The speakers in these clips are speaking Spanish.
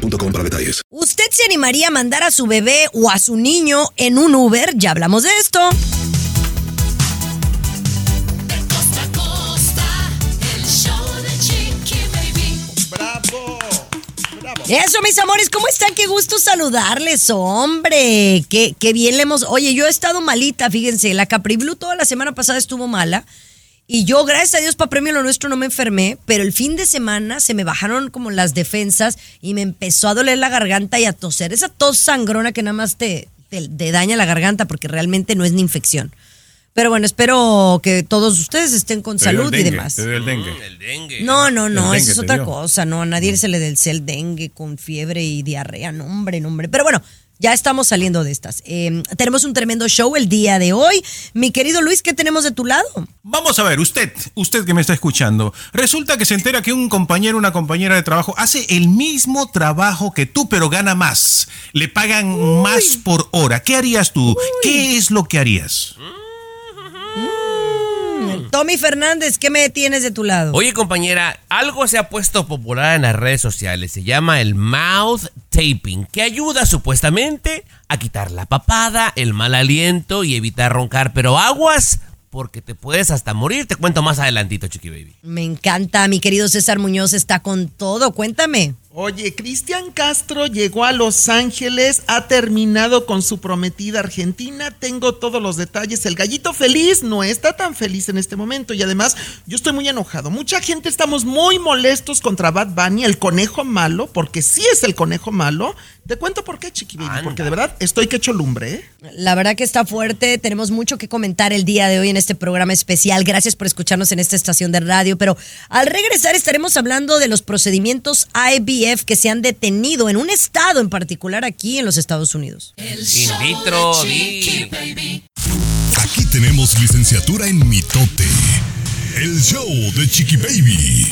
detalles. ¿Usted se animaría a mandar a su bebé o a su niño en un Uber? Ya hablamos de esto. ¡Bravo! Eso, mis amores, ¿cómo están? Qué gusto saludarles, hombre. Qué, qué bien le hemos. Oye, yo he estado malita, fíjense. La Capri Blue toda la semana pasada estuvo mala. Y yo, gracias a Dios, para premio lo nuestro no me enfermé, pero el fin de semana se me bajaron como las defensas y me empezó a doler la garganta y a toser. Esa tos sangrona que nada más te, te- te daña la garganta porque realmente no es ni infección. Pero bueno, espero que todos ustedes estén con Te dio el salud y demás. Te dio el dengue. El dengue. No, no, no, El eso es otra dio. cosa, no, a nadie se le del el dengue con fiebre y diarrea, no hombre, no hombre. Pero bueno, ya estamos saliendo de estas. Eh, tenemos un tremendo show el día de hoy. Mi querido Luis, ¿qué tenemos de tu lado? Vamos a ver, usted, usted que me está escuchando, resulta que se entera que un compañero, una compañera de trabajo hace el mismo trabajo que tú, pero gana más. Le pagan más por hora. ¿Qué harías tú? ¿Qué es lo que harías? Tommy Fernández, ¿qué me tienes de tu lado? Oye, compañera, algo se ha puesto popular en las redes sociales. Se llama el mouth taping, que ayuda supuestamente a quitar la papada, el mal aliento y evitar roncar. Pero aguas, porque te puedes hasta morir. Te cuento más adelantito, Chiqui Baby. Me encanta, mi querido César Muñoz está con todo. Cuéntame. Oye, Cristian Castro llegó a Los Ángeles, ha terminado con su prometida Argentina. Tengo todos los detalles. El gallito feliz no está tan feliz en este momento y además yo estoy muy enojado. Mucha gente estamos muy molestos contra Bad Bunny, el conejo malo, porque sí es el conejo malo. Te cuento por qué, Chiqui Baby, Anda. porque de verdad estoy que echo lumbre, ¿eh? La verdad que está fuerte, tenemos mucho que comentar el día de hoy en este programa especial. Gracias por escucharnos en esta estación de radio, pero al regresar estaremos hablando de los procedimientos IVF que se han detenido en un estado en particular aquí en los Estados Unidos. El In show vitro. Baby. Aquí tenemos licenciatura en mitote. El show de Chiqui Baby.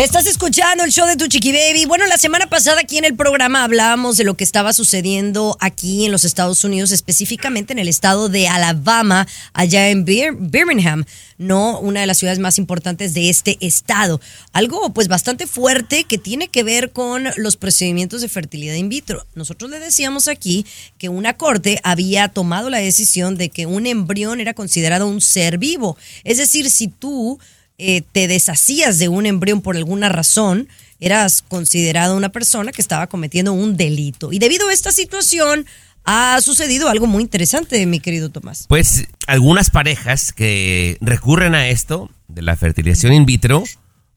Estás escuchando el show de tu chiqui baby. Bueno, la semana pasada aquí en el programa hablábamos de lo que estaba sucediendo aquí en los Estados Unidos, específicamente en el estado de Alabama, allá en Bir- Birmingham, no una de las ciudades más importantes de este estado. Algo pues bastante fuerte que tiene que ver con los procedimientos de fertilidad in vitro. Nosotros le decíamos aquí que una corte había tomado la decisión de que un embrión era considerado un ser vivo. Es decir, si tú eh, te deshacías de un embrión por alguna razón, eras considerado una persona que estaba cometiendo un delito. Y debido a esta situación, ha sucedido algo muy interesante, mi querido Tomás. Pues algunas parejas que recurren a esto, de la fertilización in vitro,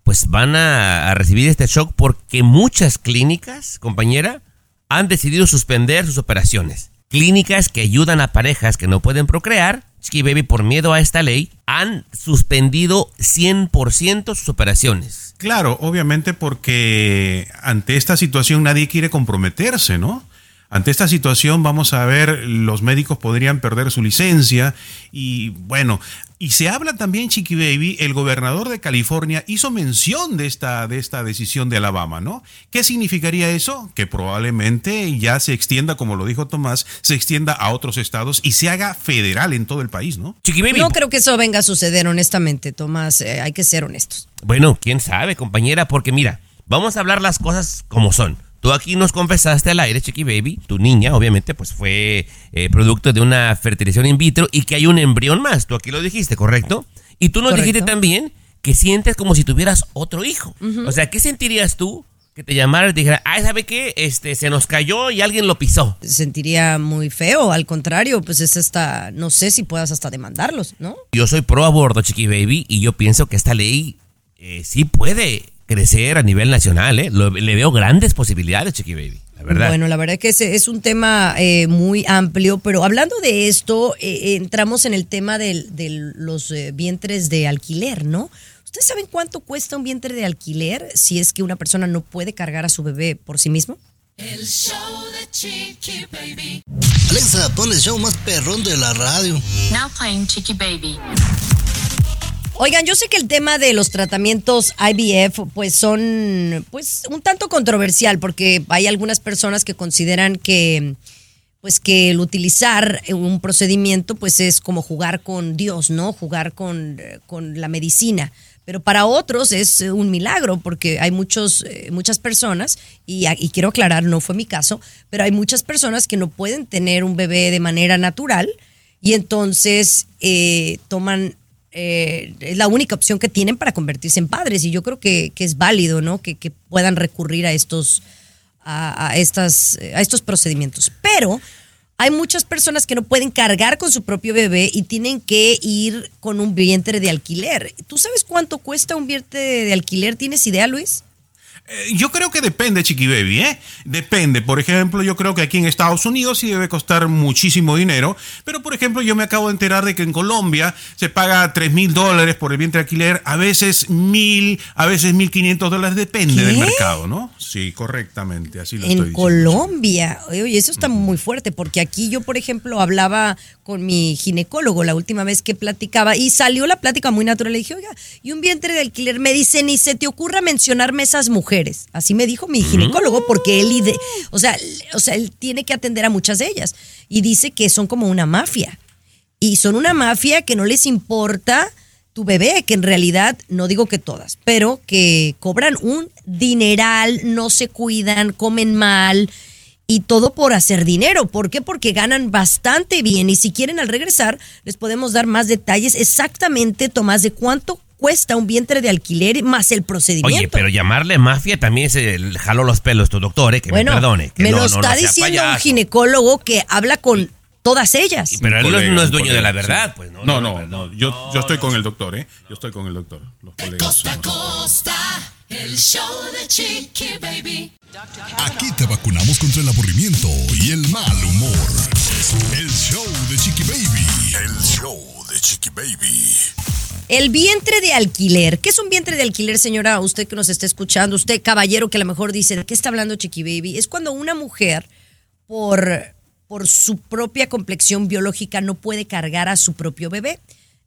pues van a, a recibir este shock porque muchas clínicas, compañera, han decidido suspender sus operaciones. Clínicas que ayudan a parejas que no pueden procrear, Chiqui Baby, por miedo a esta ley, han suspendido 100% sus operaciones. Claro, obviamente porque ante esta situación nadie quiere comprometerse, ¿no? Ante esta situación, vamos a ver, los médicos podrían perder su licencia y bueno, y se habla también, Chiqui Baby, el gobernador de California hizo mención de esta, de esta decisión de Alabama, ¿no? ¿Qué significaría eso? Que probablemente ya se extienda, como lo dijo Tomás, se extienda a otros estados y se haga federal en todo el país, ¿no? Chiqui Baby, No creo que eso venga a suceder, honestamente, Tomás. eh, hay que ser honestos. Bueno, quién sabe, compañera, porque mira, vamos a hablar las cosas como son. Tú aquí nos confesaste al aire, Chiqui Baby, tu niña, obviamente, pues fue eh, producto de una fertilización in vitro y que hay un embrión más. Tú aquí lo dijiste, ¿correcto? Y tú nos Correcto. dijiste también que sientes como si tuvieras otro hijo. O sea, ¿qué sentirías tú que te llamara y te dijera, ay, ¿sabe qué? Este, se nos cayó y alguien lo pisó. Sentiría muy feo, al contrario, pues es hasta, no sé si puedas hasta demandarlos, ¿no? Yo soy pro aborto, Chiqui Baby, y yo pienso que esta ley eh, sí puede crecer a nivel nacional, ¿eh? Lo- le veo grandes posibilidades, Chiqui Baby, la verdad. Bueno, la verdad que es, es un tema eh, muy amplio, pero hablando de esto, eh, entramos en el tema del- de los eh, vientres de alquiler, ¿no? ¿Ustedes saben cuánto cuesta un vientre de alquiler si es que una persona no puede cargar a su bebé por sí mismo? El show de Chiqui Baby. Alexa, pon el show más perrón de la radio. Now playing Chicky Baby. Oigan, yo sé que el tema de los tratamientos IVF pues son pues un tanto controversial porque hay algunas personas que consideran que pues que el utilizar un procedimiento pues es como jugar con Dios, ¿no? Jugar con, con la medicina. Pero para otros es un milagro porque hay muchos, eh, muchas personas, y quiero aclarar, no fue mi caso, pero hay muchas personas que no pueden tener un bebé de manera natural y entonces eh, toman, eh, es la única opción que tienen para convertirse en padres y yo creo que, que es válido, ¿no? Que, puedan recurrir a estos, a, a estas, a estos procedimientos. Pero hay muchas personas que no pueden cargar con su propio bebé y tienen que ir con un vientre de alquiler. ¿Tú sabes cuánto cuesta un vientre de alquiler? ¿Tienes idea, Luis? Eh, Yo creo que depende, Chiqui Baby, ¿eh? Depende. Por ejemplo, yo creo que aquí en Estados Unidos sí debe costar muchísimo dinero. Pero, por ejemplo, yo me acabo de enterar de que en Colombia se paga 3 mil dólares por el vientre de alquiler, a veces mil, a veces 1.500 dólares, depende ¿Qué? del mercado, ¿no? Sí, correctamente, así lo estoy En diciendo. Colombia. Oye, eso está muy fuerte porque aquí yo, por ejemplo, hablaba con mi ginecólogo la última vez que platicaba y salió la plática muy natural. Le dije, oiga, y un vientre de alquiler me dice, ni se te ocurra mencionarme esas mujeres. Así me dijo mi ginecólogo porque él, ide- o sea, o sea, él tiene que atender a muchas de ellas y dice que son como una mafia. Y son una mafia que no les importa tu bebé, que en realidad, no digo que todas, pero que cobran un dineral, no se cuidan, comen mal y todo por hacer dinero. ¿Por qué? Porque ganan bastante bien y si quieren al regresar les podemos dar más detalles exactamente, Tomás, de cuánto cuesta un vientre de alquiler más el procedimiento. Oye, pero llamarle mafia también se jaló los pelos tu doctor, eh, que bueno, me perdone. que me no- lo está no diciendo un payaso. ginecólogo que habla con todas ellas. Pero él no es- Colega, no es un dueño de la colega, verdad, sí. pues. No, No, no, no, no. Yo, yo estoy con el doctor, ¿eh? Yo estoy con el doctor. Los colegas. Costa a costa. El show de Chiqui Baby. Aquí te vacunamos contra el aburrimiento y el mal humor. El show de Chiqui Baby. El show de Chiqui Baby. El vientre de alquiler. ¿Qué es un vientre de alquiler, señora? Usted que nos está escuchando, usted caballero que a lo mejor dice, ¿de qué está hablando Chiqui Baby? Es cuando una mujer, por, por su propia complexión biológica, no puede cargar a su propio bebé,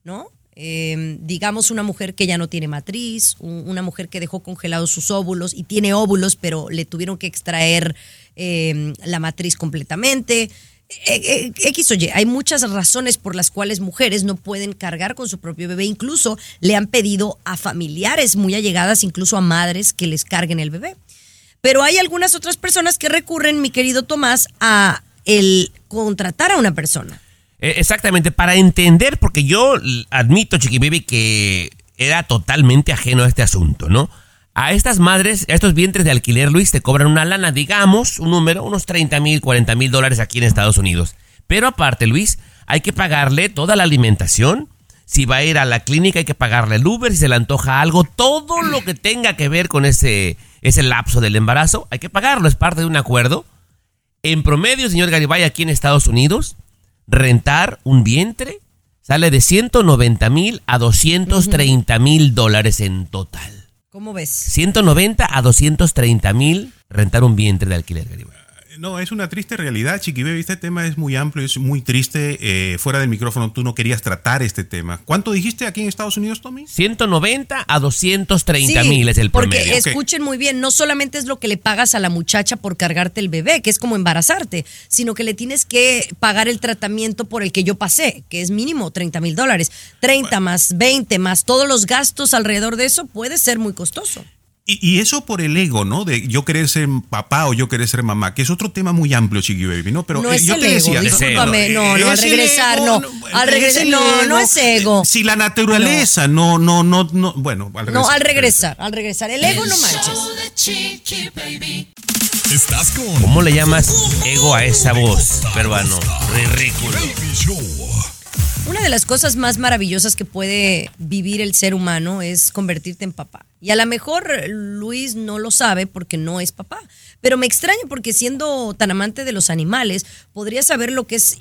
¿no? Eh, digamos una mujer que ya no tiene matriz, un- una mujer que dejó congelados sus óvulos y tiene óvulos, pero le tuvieron que extraer eh, la matriz completamente. Eh, eh, X o Y, hay muchas razones por las cuales mujeres no pueden cargar con su propio bebé. Incluso le han pedido a familiares muy allegadas, incluso a madres, que les carguen el bebé. Pero hay algunas otras personas que recurren, mi querido Tomás, a el contratar a una persona. Eh, exactamente, para entender, porque yo admito, Chiqui Baby, que era totalmente ajeno a este asunto, ¿no? A estas madres, a estos vientres de alquiler, Luis, te cobran una lana, digamos, un número, unos 30 mil, 40 mil dólares aquí en Estados Unidos. Pero aparte, Luis, hay que pagarle toda la alimentación. Si va a ir a la clínica, hay que pagarle el Uber, si se le antoja algo, todo lo que tenga que ver con ese, ese lapso del embarazo, hay que pagarlo, es parte de un acuerdo. En promedio, señor Garibay, aquí en Estados Unidos, rentar un vientre sale de 190 mil a 230 mil dólares en total. ¿Cómo ves? 190 a 230 mil rentar un vientre de alquiler, Garibay. No, es una triste realidad, Chiqui Baby. Este tema es muy amplio, es muy triste. Eh, fuera del micrófono tú no querías tratar este tema. ¿Cuánto dijiste aquí en Estados Unidos, Tommy? 190 a 230 Sí, mil es el porque promedio. escuchen muy bien, no solamente es lo que le pagas a la muchacha por cargarte el bebé, que es como embarazarte, sino que le tienes que pagar el tratamiento por el que yo pasé, que es mínimo 30 mil dólares. 30 más 20 más todos los gastos alrededor de eso puede ser muy costoso. Y, y eso por el ego, ¿no? De yo querer ser papá o yo querer ser mamá, que es otro tema muy amplio, Chiqui Baby, ¿no? Pero No eh, es yo el te ego, decía, discúlpame, no, no, al es el regresar, ego, no, bueno, al es regresar, no, no es ego. Si la naturaleza no, no, no, no, bueno, al regresar. No, al regresar, al regresar. El ego no manches. Estás con. ¿Cómo le llamas ego a esa voz, peruano? Ridículo. Una de las cosas más maravillosas que puede vivir el ser humano es convertirte en papá. Y a lo mejor Luis no lo sabe porque no es papá. Pero me extraña porque siendo tan amante de los animales, podría saber lo que es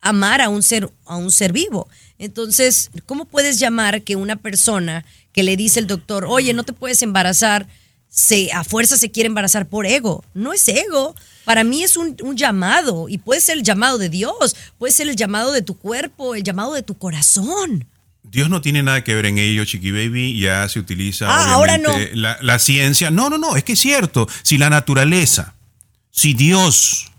amar a un ser, a un ser vivo. Entonces, ¿cómo puedes llamar que una persona que le dice el doctor, oye, no te puedes embarazar se a fuerza se quiere embarazar por ego. No es ego. Para mí es un, un llamado y puede ser el llamado de Dios, puede ser el llamado de tu cuerpo, el llamado de tu corazón. Dios no tiene nada que ver en ello, Chiqui Baby. Ya se utiliza Ah, ahora la, la ciencia. No, no, no, es que es cierto. Si la naturaleza, si Dios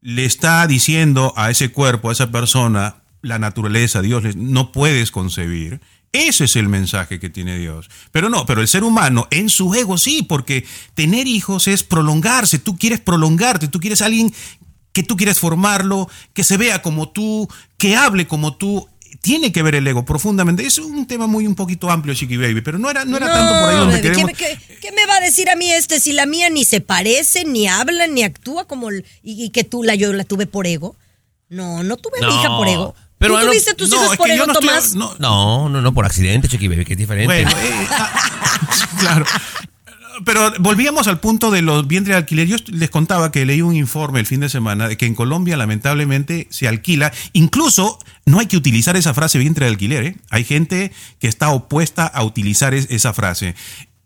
le está diciendo a ese cuerpo, a esa persona, la naturaleza, Dios, le- no puedes concebir. Ese es el mensaje que tiene Dios. Pero no, pero el ser humano en su ego sí, porque tener hijos es prolongarse. Tú quieres prolongarte, tú quieres alguien que tú quieres formarlo, que se vea como tú, que hable como tú. Tiene que ver el ego profundamente. Es un tema muy un poquito amplio, Chiqui Baby, pero no era, no era tanto por ahí donde baby, ¿qué, queremos. me- qué- qué me va a decir a mí este si la mía ni se parece, ni habla, ni actúa como el- y, y que tú la yo la tuve por ego? No, no tuve mi No, hija por ego. pero ¿Tú tuviste tus no, hijos por ego, no estoy- Tomás? no, No, no, no, por accidente, Chiqui Baby, que es diferente. Bueno, eh, ah, claro. Pero volvíamos al punto de los vientres de alquiler. Yo les contaba que leí un informe el fin de semana de que en Colombia lamentablemente se alquila. Incluso no hay que utilizar esa frase vientre de alquiler. ¿eh? Hay gente que está opuesta a utilizar es- esa frase.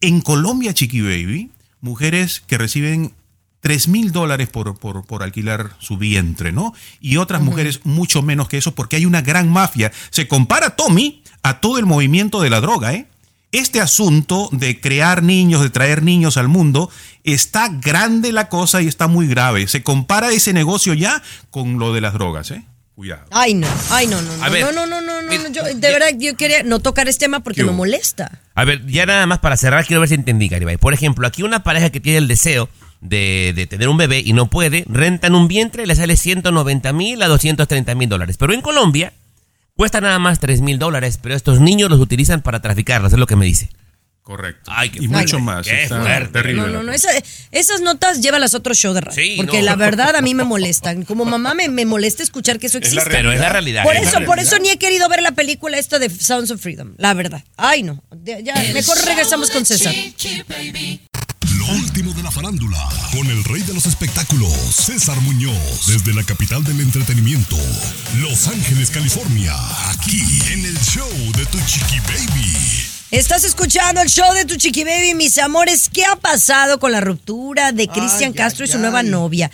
En Colombia, Chiqui Baby, mujeres que reciben 3 mil dólares por, por, por alquilar su vientre, ¿no? Y otras mujeres mucho menos que eso porque hay una gran mafia. Se compara, Tommy, a todo el movimiento de la droga, ¿eh? Este asunto de crear niños, de traer niños al mundo, está grande la cosa y está muy grave. Se compara ese negocio ya con lo de las drogas, ¿eh? Cuidado. Ay, no, ay, no, no, A no, ver, no, no, no, no, no, yo, de ya- verdad, yo quería no tocar este tema porque ¿Qué me molesta. A ver, ya nada más para cerrar, quiero ver si entendí, Garibay. Por ejemplo, aquí una pareja que tiene el deseo de, de tener un bebé y no puede, rentan un vientre y le sale 190 mil a 230 mil dólares. Pero en Colombia cuesta nada más 3 mil dólares, pero estos niños los utilizan para traficarlos, es lo que me dice. Correcto. Ay, qué y fuerte. mucho más. Qué Está fuerte. terrible No, no, no, esa- esas notas llévalas a otro show de radio. Sí, porque no. la verdad a mí me molestan. Como mamá me, me molesta escuchar que eso Es existe. Pero es la realidad. Por es eso, por realidad. eso ni he querido ver la película esta de Sounds of Freedom, la verdad. Ay, no. Ya, mejor regresamos con César. Lo último de la farándula, con el rey de los espectáculos, César Muñoz, desde la capital del entretenimiento, Los Ángeles, California, aquí en el show de Tu Chiqui Baby. Estás escuchando el show de tu chiqui baby, mis amores. ¿Qué ha pasado con la ruptura de Cristian Ay, Castro y ay, su nueva novia?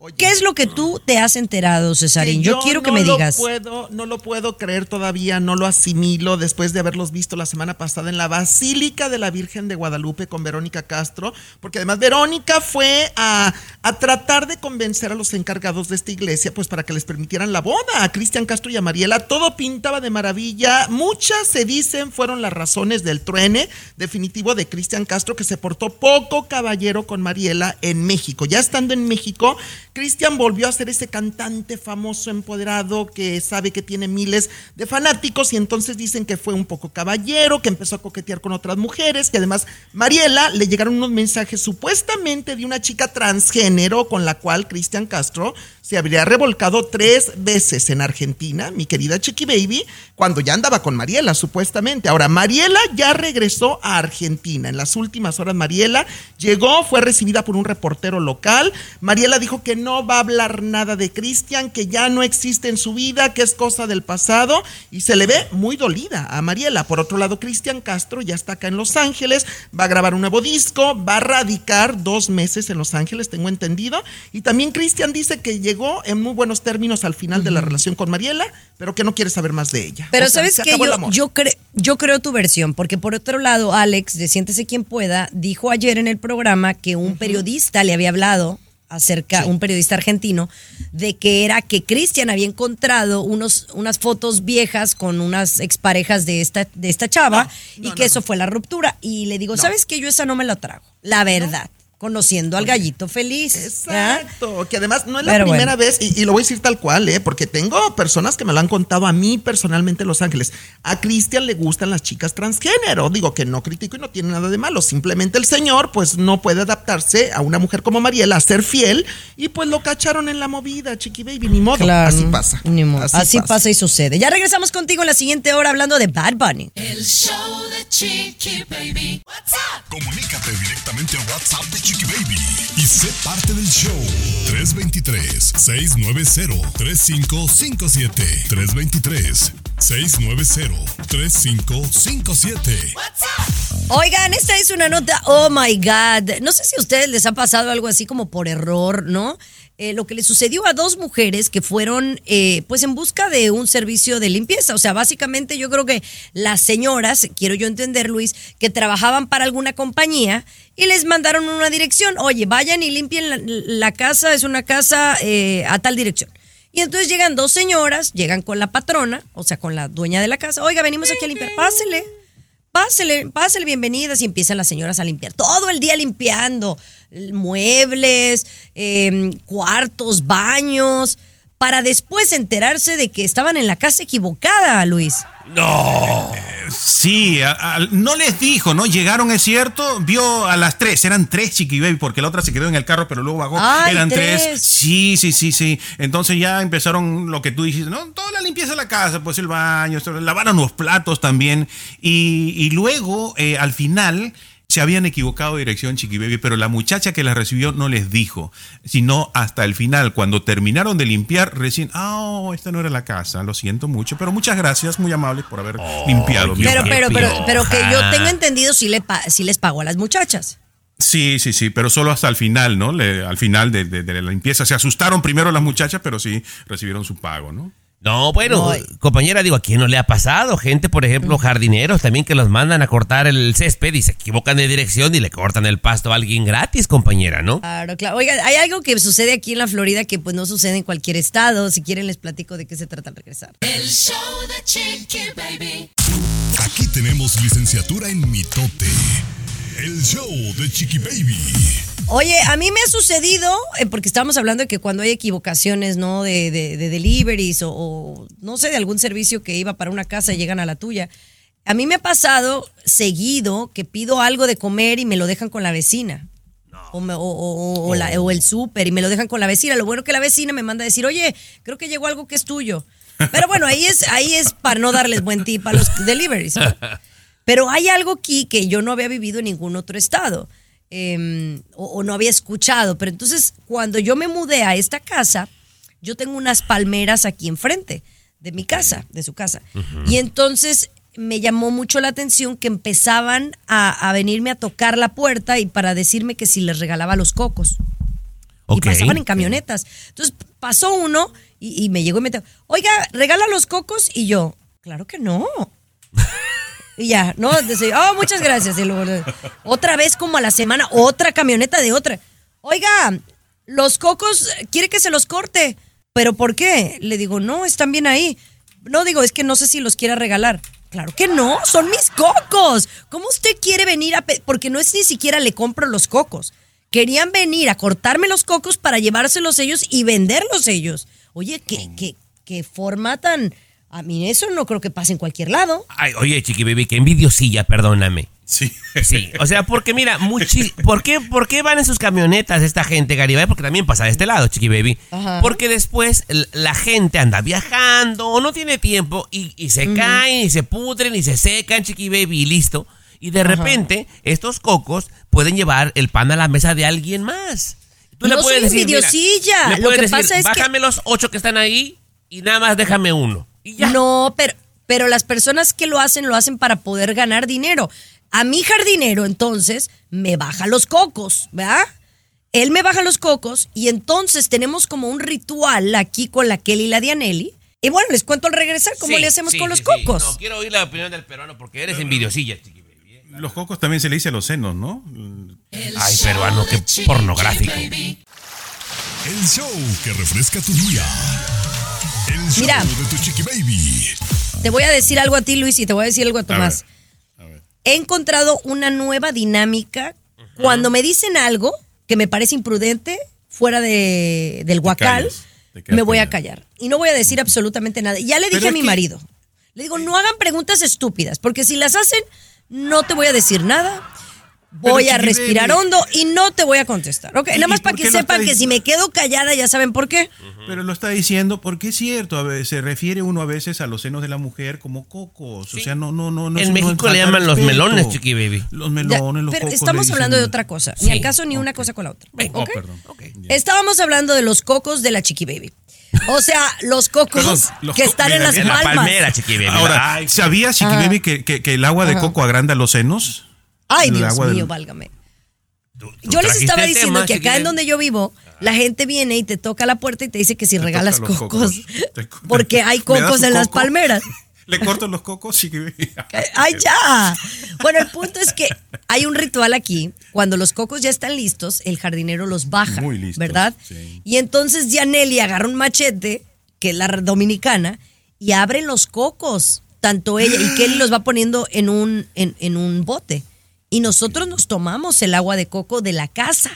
Oye. ¿Qué es lo que tú te has enterado, Cesarín? Yo, quiero que me lo digas. Puedo, no lo puedo creer todavía, no lo asimilo después de haberlos visto la semana pasada en la Basílica de la Virgen de Guadalupe con Verónica Castro, porque además Verónica fue a, a tratar de convencer a los encargados de esta iglesia, pues para que les permitieran la boda a Cristian Castro y a Mariela. Todo pintaba de maravilla. Muchas se dicen fueron las razones del truene definitivo de Cristian Castro, que se portó poco caballero con Mariela en México. Ya estando en México, Cristian volvió a ser ese cantante famoso, empoderado, que sabe que tiene miles de fanáticos y entonces dicen que fue un poco caballero, que empezó a coquetear con otras mujeres, que además Mariela le llegaron unos mensajes supuestamente de una chica transgénero con la cual Cristian Castro se habría revolcado tres veces en Argentina, mi querida Chiqui Baby, cuando ya andaba con Mariela, supuestamente. Ahora, Mariela ya regresó a Argentina. En las últimas horas, Mariela llegó, fue recibida por un reportero local. Mariela dijo que no va a hablar nada de Cristian, que ya no existe en su vida, que es cosa del pasado, y se le ve muy dolida a Mariela. Por otro lado, Cristian Castro ya está acá en Los Ángeles, va a grabar un nuevo disco, va a radicar dos meses en Los Ángeles, tengo entendido. Y también Cristian dice que llegó en muy buenos términos al final de la relación con Mariela, pero que no quiere saber más de ella. Pero O sabes que yo, amor. yo, cre- yo creo tu versión, porque por otro lado, Alex, de Siéntese quien pueda, dijo ayer en el programa que un periodista le había hablado acerca, un periodista argentino, de que era que Cristian había encontrado unos, unas fotos viejas con unas exparejas de esta, de esta chava No, y que no, eso fue la ruptura. Y le digo. ¿sabes que Yo esa no me la trago, la verdad, conociendo al gallito feliz. ¿verdad? Exacto, que además no es la Pero primera bueno. vez, y, y lo voy a decir tal cual, ¿eh? porque tengo personas que me lo han contado a mí personalmente en Los Ángeles. A Cristian le gustan las chicas transgénero. Digo que no critico y no tiene nada de malo. Simplemente el señor, pues no puede adaptarse a una mujer como Mariela, a ser fiel, y pues lo cacharon en la movida, Chiqui Baby, ni modo. Claro, Así pasa. ni modo. Así, pasa. y sucede. Ya regresamos contigo en la siguiente hora hablando de Bad Bunny. El show de Chiqui Baby. What's up? Comunícate directamente a WhatsApp de Chiqui Baby y sé parte del show. 323-690-3557. 690-3557. Oigan, esta es una nota, oh my God. No sé si a ustedes les ha pasado algo así como por error, ¿no? Eh, lo que le sucedió a dos mujeres que fueron eh, pues en busca de un servicio de limpieza. O sea, básicamente yo creo que las señoras, quiero yo entender Luis, que trabajaban para alguna compañía y les mandaron una dirección. Oye, vayan y limpien la, la casa, es una casa eh, a tal dirección. Y entonces llegan dos señoras, llegan con la patrona, o sea, con la dueña de la casa. Oiga, venimos aquí a limpiar, pásele. Pásele, pásele, bienvenidas. Y empiezan las señoras a limpiar. Todo el día limpiando muebles, eh, cuartos, baños, para después enterarse de que estaban en la casa equivocada, Luis. No. Sí, a- a- no les dijo, ¿no? Llegaron, es cierto, vio a las tres, eran tres Chiqui Baby, porque la otra se quedó en el carro, pero luego bajó. Ay, eran tres. tres. Sí, sí, sí, sí. Entonces ya empezaron lo que tú dijiste, ¿no? Toda la limpieza de la casa, pues el baño, lavaron los platos también. Y, y luego, eh, al final, se habían equivocado de dirección Chiqui Baby, pero la muchacha que la recibió no les dijo, sino hasta el final, cuando terminaron de limpiar, recién, ah, oh, esta no era la casa, lo siento mucho, pero muchas gracias, muy amables por haber limpiado. mi Pero, hogar". pero, pero, pero que yo tengo entendido si, le si les pagó a las muchachas. Sí, sí, sí, pero solo hasta el final, ¿no? Le- al final de, de- de la limpieza. Se asustaron primero las muchachas, pero sí recibieron su pago, ¿no? No, bueno, No, compañera, digo, ¿a quién no le ha pasado? Gente, por ejemplo, jardineros también que los mandan a cortar el césped y se equivocan de dirección y le cortan el pasto a alguien gratis, compañera, ¿no? Claro, claro. Oiga, hay algo que sucede aquí en la Florida que pues no sucede en cualquier estado. Si quieren les platico de qué se trata al regresar. El show de Chiqui Baby. Aquí tenemos licenciatura en mitote. El show de Chiqui Baby. Oye, a mí me ha sucedido, eh, porque estábamos hablando de que cuando hay equivocaciones, ¿no? De, de, de deliveries o, o, no sé, de algún servicio que iba para una casa y llegan a la tuya. A mí me ha pasado seguido que pido algo de comer y me lo dejan con la vecina. O, me- o- o- o la- o el súper y me lo dejan con la vecina. Lo bueno que la vecina me manda a decir, oye, creo que llegó algo que es tuyo. Pero bueno, ahí es, ahí es para no darles buen tip a los deliveries. Pero hay algo aquí que yo no había vivido en ningún otro estado. eh, o, o no había escuchado. Pero entonces, cuando yo me mudé a esta casa, yo tengo unas palmeras aquí enfrente de mi casa, de su casa. Y entonces me llamó mucho la atención que empezaban a, a venirme a tocar la puerta y para decirme que si les regalaba los cocos. Y pasaban en camionetas. Entonces pasó uno y, y me llegó y me dijo, oiga, regala los cocos. Y yo, claro que no. Y ya, ¿no? Dice, oh, muchas gracias. Y luego, otra vez como a la semana, otra camioneta de otra. Oiga, los cocos, ¿quiere que se los corte? ¿Pero por qué? Le digo, no, están bien ahí. No, digo, es que no sé si los quiera regalar. Claro que no, son mis cocos. ¿Cómo usted quiere venir a...? Porque no es ni siquiera le compro los cocos. Querían venir a cortarme los cocos para llevárselos ellos y venderlos ellos. Oye, ¿qué, qué, qué forma tan... A mí eso no creo que pase en cualquier lado. Ay, oye, chiqui baby, qué envidiosilla, perdóname. Sí. Sí, o sea, porque mira, muchi ¿por, qué, ¿por qué van en sus camionetas esta gente, Garibay? Porque también pasa de este lado, chiqui baby. Ajá. Porque después la gente anda viajando o no tiene tiempo y, y se caen y se pudren y se secan, chiqui baby, y listo. Y de repente, estos cocos pueden llevar el pan a la mesa de alguien más. No soy envidiosilla, le lo puedes que decir, pasa es que- bájame los ocho que están ahí y nada más déjame uno. Y ya. No, pero, pero las personas que lo hacen lo hacen para poder ganar dinero. A mi jardinero, entonces, me baja los cocos, ¿verdad? Él me baja los cocos y entonces tenemos como un ritual aquí con la Kelly y la Dianelli. Y bueno, les cuento al regresar cómo Sí, le hacemos sí, con sí, los sí. cocos. No, quiero oír la opinión del peruano porque eres envidiosilla, chiqui baby. ¿eh? Los cocos también se le dice a los senos, ¿no? Ay, peruano, qué pornográfico. El show que refresca tu día. El show Mira. de tu chiqui baby. Te voy a decir algo a ti, Luis, y te voy a decir algo a Tomás. A ver. He encontrado una nueva dinámica. Cuando me dicen algo que me parece imprudente, fuera de, del guacal, me voy a callar. Y no voy a decir absolutamente nada. Ya le Pero dije a mi que- marido. Le digo, no hagan preguntas estúpidas, porque si las hacen, no te voy a decir nada. Voy Pero, a respirar Baby. hondo y no te voy a contestar. ¿ok? ¿Y- Nada más para que sepan que si me quedo callada, ya saben por qué. Pero lo está diciendo porque es cierto, a veces, se refiere uno a veces a los senos de la mujer como cocos. O sea, no, no, no. no En es- no es México le llaman los melones, chiqui baby. Los Ya, melones, los pero cocos. estamos hablando de otra cosa. Sí. Ni al caso ni una cosa con la otra. Oh. Ya. Estábamos hablando de los cocos de la Chiqui Baby. O sea, los cocos Perdón, los que co- están en las En la palmas. palmera, Chiqui Baby. Ahora, ¿sabías, Chiqui. Baby, que, que- que el agua de coco agranda los senos? Ay, Dios mío, del- válgame. tú- tú Yo les estaba diciendo tema, que acá en donde yo vivo, la gente viene y te toca la puerta y te dice que si Te regalas cocos. Te Porque hay ¿Me das cocos en las palmeras. Le corto los cocos, Baby. ¡Ay, ya! Bueno, el punto es que hay un ritual aquí. Cuando los cocos ya están listos, el jardinero los baja. Muy listos, ¿Verdad? sí. Y entonces Yaneli agarra un machete, que es la dominicana, y abre los cocos. Tanto ella y Kelly los va poniendo en un, en, en un bote. Y nosotros nos tomamos el agua de coco de la casa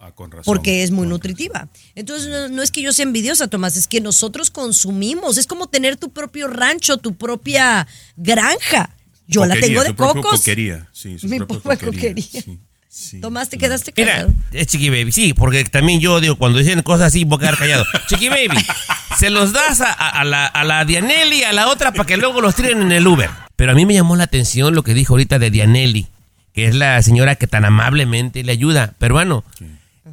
Ah, con razón. porque es muy Con nutritiva. Entonces, no, no es que yo sea envidiosa, Tomás, es que nosotros consumimos. Es como tener tu propio rancho, tu propia granja. Yo la tengo de cocos. coquería, sí, su Mi propia coquería, coquería. sí, sí. Tomás, te quedaste Mira, callado. es Chiqui Baby, sí, porque también yo digo, cuando dicen cosas así, voy a quedar callado. Chiqui Baby, se los das a, a- a la, a la Dianelli, a la otra, para que luego los tiren en el Uber. Pero a mí me llamó la atención lo que dijo ahorita de Dianelli, que es la señora que tan amablemente le ayuda. Peruano,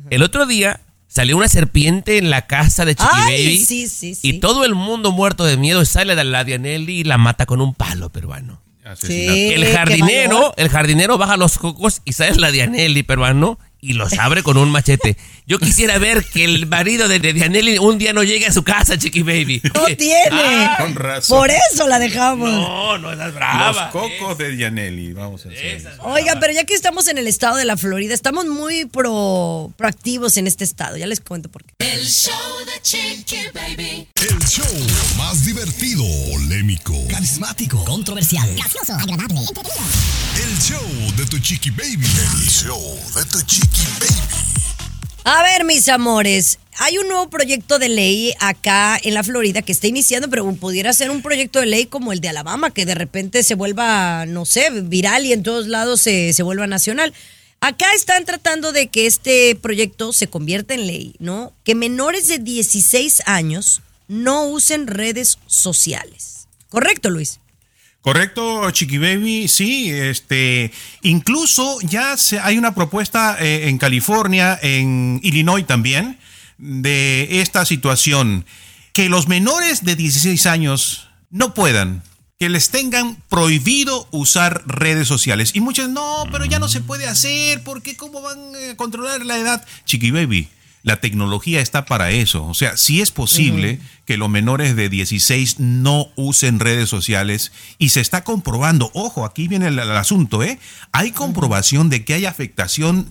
el otro día salió una serpiente en la casa de Chiqui Ay, Baby. sí, sí, sí. Y todo el mundo muerto de miedo sale de la Dianelli y la mata con un palo peruano. El jardinero, el jardinero baja los cocos y sale la Dianelli peruano y los abre con un machete. Yo quisiera ver que el marido de, de Dianelli un día no llegue a su casa, Chiqui Baby. No tiene. Ah, Con razón. Por eso la dejamos. no, no estás Los brava. cocos de Dianelli, vamos a hacer. Oiga, pero ya que estamos en el estado de la Florida, estamos muy pro, proactivos en este estado. Ya les cuento por qué. El show de Chiqui Baby. El show más divertido, polémico, Carismático, controversial, gracioso, agradable, entretenido. el show de tu chiqui baby. El show de tu chiqui baby. A ver, mis amores, hay un nuevo proyecto de ley acá en la Florida que está iniciando, pero pudiera ser un proyecto de ley como el de Alabama, que de repente se vuelva, no sé, viral y en todos lados se, se vuelva nacional. Acá están tratando de que este proyecto se convierta en ley, ¿no? Que menores de 16 años no usen redes sociales. ¿Correcto, Luis? Correcto, Chiqui Baby, sí, este, incluso ya se- hay una propuesta eh, en California, en Illinois también, de esta situación, que los menores de 16 años no puedan, que les tengan prohibido usar redes sociales. Y muchos, no, pero ya no se puede hacer, porque cómo van a controlar la edad? Chiqui Baby, la tecnología está para eso. O sea, sí es posible que los menores de 16 no usen redes sociales y se está comprobando, ojo, aquí viene el, el asunto, ¿eh? Hay comprobación de que hay afectación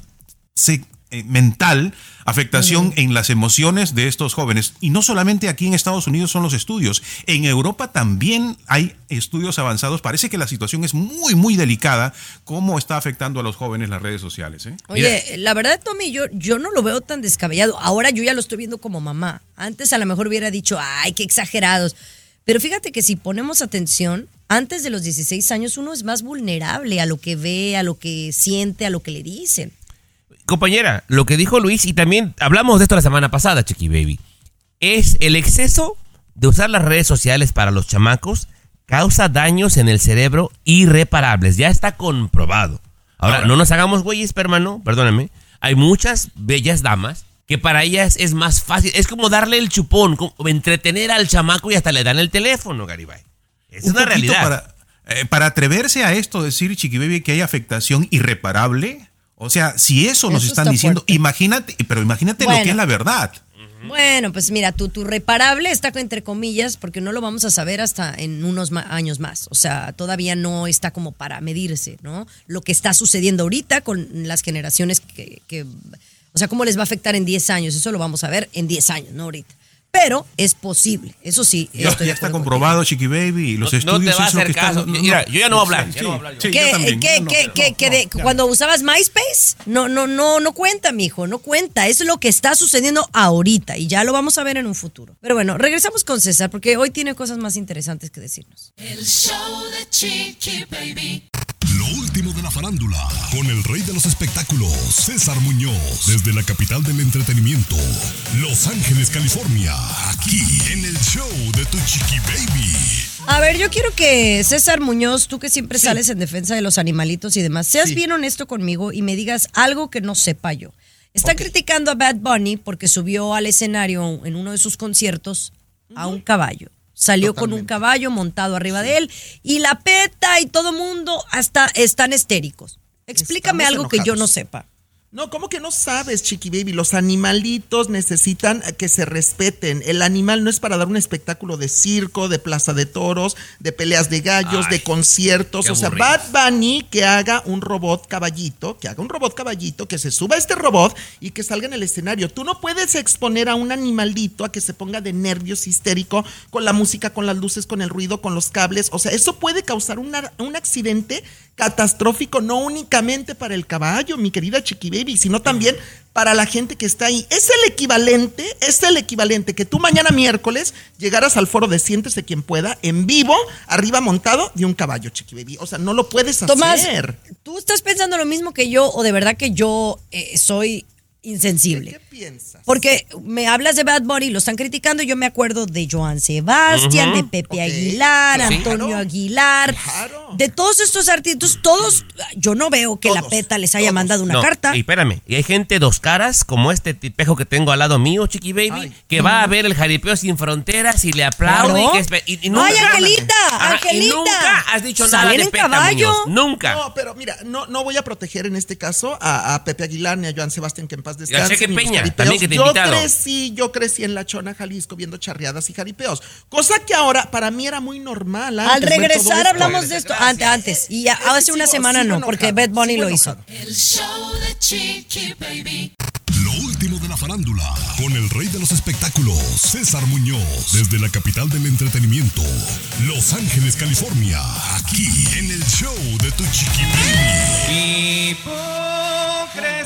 se- mental, afectación en las emociones de estos jóvenes. Y no solamente aquí en Estados Unidos son los estudios, en Europa también hay estudios avanzados. Parece que la situación es muy, muy delicada, cómo está afectando a los jóvenes las redes sociales. ¿eh? Oye, la verdad, Tommy, yo, yo no lo veo tan descabellado. Ahora yo ya lo estoy viendo como mamá. Antes a lo mejor hubiera dicho, ay, qué exagerados. Pero fíjate que si ponemos atención, antes de los 16 años uno es más vulnerable a lo que ve, a lo que siente, a lo que le dicen. Compañera, lo que dijo Luis, y también hablamos de esto la semana pasada, Chiqui Baby, es el exceso de usar las redes sociales para los chamacos causa daños en el cerebro irreparables. Ya está comprobado. Ahora, Ahora. no nos hagamos güeyes, hermano, perdóname. Hay muchas bellas damas que para ellas es más fácil. Es como darle el chupón, como entretener al chamaco y hasta le dan el teléfono, Garibay. Es Un una realidad. Para, eh, para atreverse a esto, decir, Chiqui Baby, que hay afectación irreparable. O sea, si eso nos están está diciendo, fuerte. imagínate, pero imagínate lo que es la verdad. Bueno, pues mira, tu, tu reparable está entre comillas porque no lo vamos a saber hasta en unos ma- años más. O sea, todavía no está como para medirse, ¿no? Lo que está sucediendo ahorita con las generaciones que, que- o sea, cómo les va a afectar en 10 años. Eso lo vamos a ver en 10 años, no ahorita. Pero es posible, eso sí. Ya, estoy de ya está comprobado, Chiqui Baby, y los No- no te estudios va a hacer están- caso. Mira, yo ya no voy a hablar, ya no voy a hablar yo. sí, ¿Qué, yo también, qué- yo no, qué- no, qué- qué de- ya. cuando usabas MySpace? No, no, no, no cuenta, mijo, no cuenta. Eso es lo que está sucediendo ahorita y ya lo vamos a ver en un futuro. Pero bueno, regresamos con César porque hoy tiene cosas más interesantes que decirnos. El show de Chiqui Baby. Lo último de la farándula, con el rey de los espectáculos, César Muñoz, desde la capital del entretenimiento, Los Ángeles, California, aquí en el show de tu chiqui baby. A ver, yo quiero que César Muñoz, tú que siempre sales en defensa de los animalitos y demás, seas bien honesto conmigo y me digas algo que no sepa yo. Están criticando a Bad Bunny porque subió al escenario en uno de sus conciertos a un caballo. Salió con un caballo montado arriba de él y la peta y todo mundo hasta están estéricos. Explícame Estamos algo que yo no sepa. No, ¿cómo que no sabes, Chiqui Baby? Los animalitos necesitan que se respeten. El animal no es para dar un espectáculo de circo, de plaza de toros, de peleas de gallos, Ay, de conciertos. O sea. Bad Bunny que haga un robot caballito, que haga un robot caballito, que se suba a este robot y que salga en el escenario. Tú no puedes exponer a un animalito a que se ponga de nervios histérico con la música, con las luces, con el ruido, con los cables. O sea, eso puede causar una- un accidente catastrófico, no únicamente para el caballo, mi querida Chiqui Baby, sino también para la gente que está ahí. Es el equivalente, es el equivalente que tú mañana miércoles llegaras al foro de Siéntese quien pueda, en vivo, arriba montado de un caballo, Chiqui Baby. O sea, no lo puedes Tomás, hacer. ¿tú estás pensando lo mismo que yo o de verdad que yo eh, soy insensible? ¿Qué piensas? Porque me hablas de Bad Bunny, lo están criticando, y yo me acuerdo de Joan Sebastián, de Pepe. Aguilar, Sí. Antonio Claro. Aguilar, Claro. de todos estos artistas, todos, yo no veo que la PETA les haya todos. mandado una No, carta. Y espérame, y hay gente dos caras, como este tipejo que tengo al lado mío, Chiqui Baby, Ay. que va a ver el jaripeo sin fronteras y le aplaude. Claro. y que espe- y, y nunca- ¡Ay, Angelita! Ajá, y ¡Angelita! nunca has dicho nada de en Peta caballo. Muñoz, Nunca. No, pero mira, no, no voy a proteger en este caso a, a Pepe Aguilar ni a Joan Sebastián, que en paz descanse. Cheque Peña, también que te Yo crecí, yo crecí en La Chona, Jalisco, viendo charreadas y jaripeos. Cosa que ahora para mí era muy normal. Al antes todo regresar esto. hablamos de esto antes, antes y ya hace una sigo- semana sigo no, porque enojado, Bad Bunny sigo lo hizo. El show de Chiqui Baby. Lo último de la farándula, con el rey de los espectáculos, César Muñoz, desde la capital del entretenimiento, Los Ángeles, California, aquí en el show de Tu Chiqui Baby. Que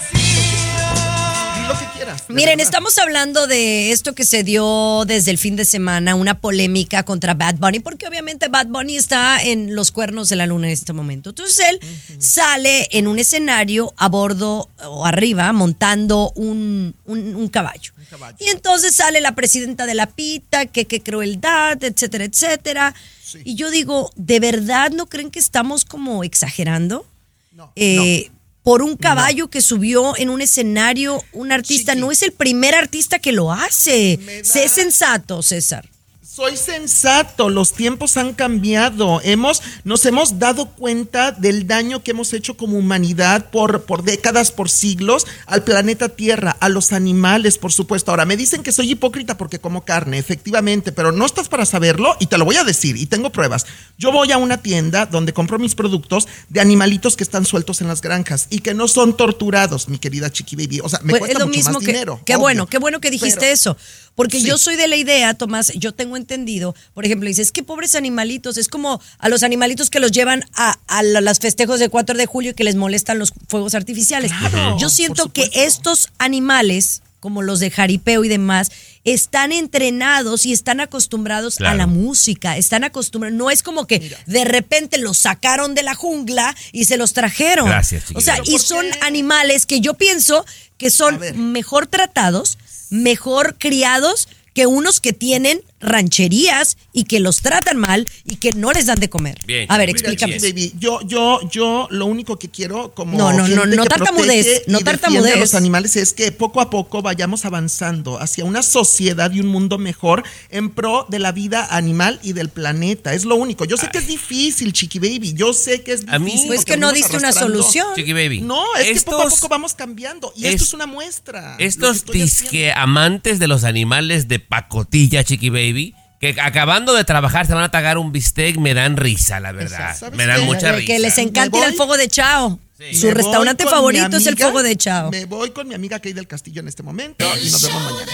quieras. Miren, estamos hablando de esto que se dio desde el fin de semana, una polémica contra Bad Bunny, porque obviamente Bad Bunny está en los cuernos de la luna en este momento. Entonces él sale en un escenario a bordo o arriba montando un, un- un caballo. caballo. Y entonces sale la presidenta de la pita, que qué crueldad, etcétera, etcétera. Sí. Y yo digo, ¿de verdad no creen que estamos como exagerando? No, eh, por un caballo que subió en un escenario un artista. Chiqui. No es el primer artista que lo hace. Da- Sé sensato, César. Soy sensato, los tiempos han cambiado. Hemos, nos hemos dado cuenta del daño que hemos hecho como humanidad por, por décadas, por siglos, al planeta Tierra, a los animales, por supuesto. Ahora, me dicen que soy hipócrita porque como carne, efectivamente, pero no estás para saberlo y te lo voy a decir y tengo pruebas. Yo voy a una tienda donde compro mis productos de animalitos que están sueltos en las granjas y que no son torturados, mi querida Chiqui Baby. O sea, me Pues cuesta es lo mucho mismo más que. dinero. Qué obvio. bueno, qué bueno que dijiste Pero- eso. Porque Sí. yo soy de la idea, Tomás, yo tengo entendido, por ejemplo, dices, que pobres animalitos, es como a los animalitos que los llevan a, a festejos de 4 de julio y que les molestan los fuegos artificiales. Claro, yo siento que estos animales, como los de jaripeo y demás, están entrenados y están acostumbrados a la música, están acostumbrados, no es como que de repente los sacaron de la jungla y se los trajeron. Gracias, O sea, y ¿Pero por son qué? animales que yo pienso que son mejor tratados, mejor criados que unos que tienen rancherías y que los tratan mal y que no les dan de comer. Bien, a ver, bien, explícame. Baby, yo, yo, yo lo único que quiero como No, no, no, gente no tartamudez, no y tartamudez. defiende a los animales es que poco a poco vayamos avanzando hacia una sociedad y un mundo mejor en pro de la vida animal y del planeta. Es lo único. Yo sé que es difícil, Chiqui Baby. Yo sé que es difícil. A mí- Pues que no diste una solución. Chiqui Baby. No, es que poco a Estos- poco vamos cambiando. Y es- esto es una muestra. Estos disque amantes de los animales de pacotilla, Chiqui Baby, que acabando de trabajar se van a tagar un bistec, me dan risa, la verdad. ¿Sabes Me dan qué? mucha risa. que les encanta Me ir al voy- fuego de Chao. Su Me restaurante favorito es el fuego de Chao. Me voy con mi amiga Kay del Castillo en este momento y El nos vemos mañana.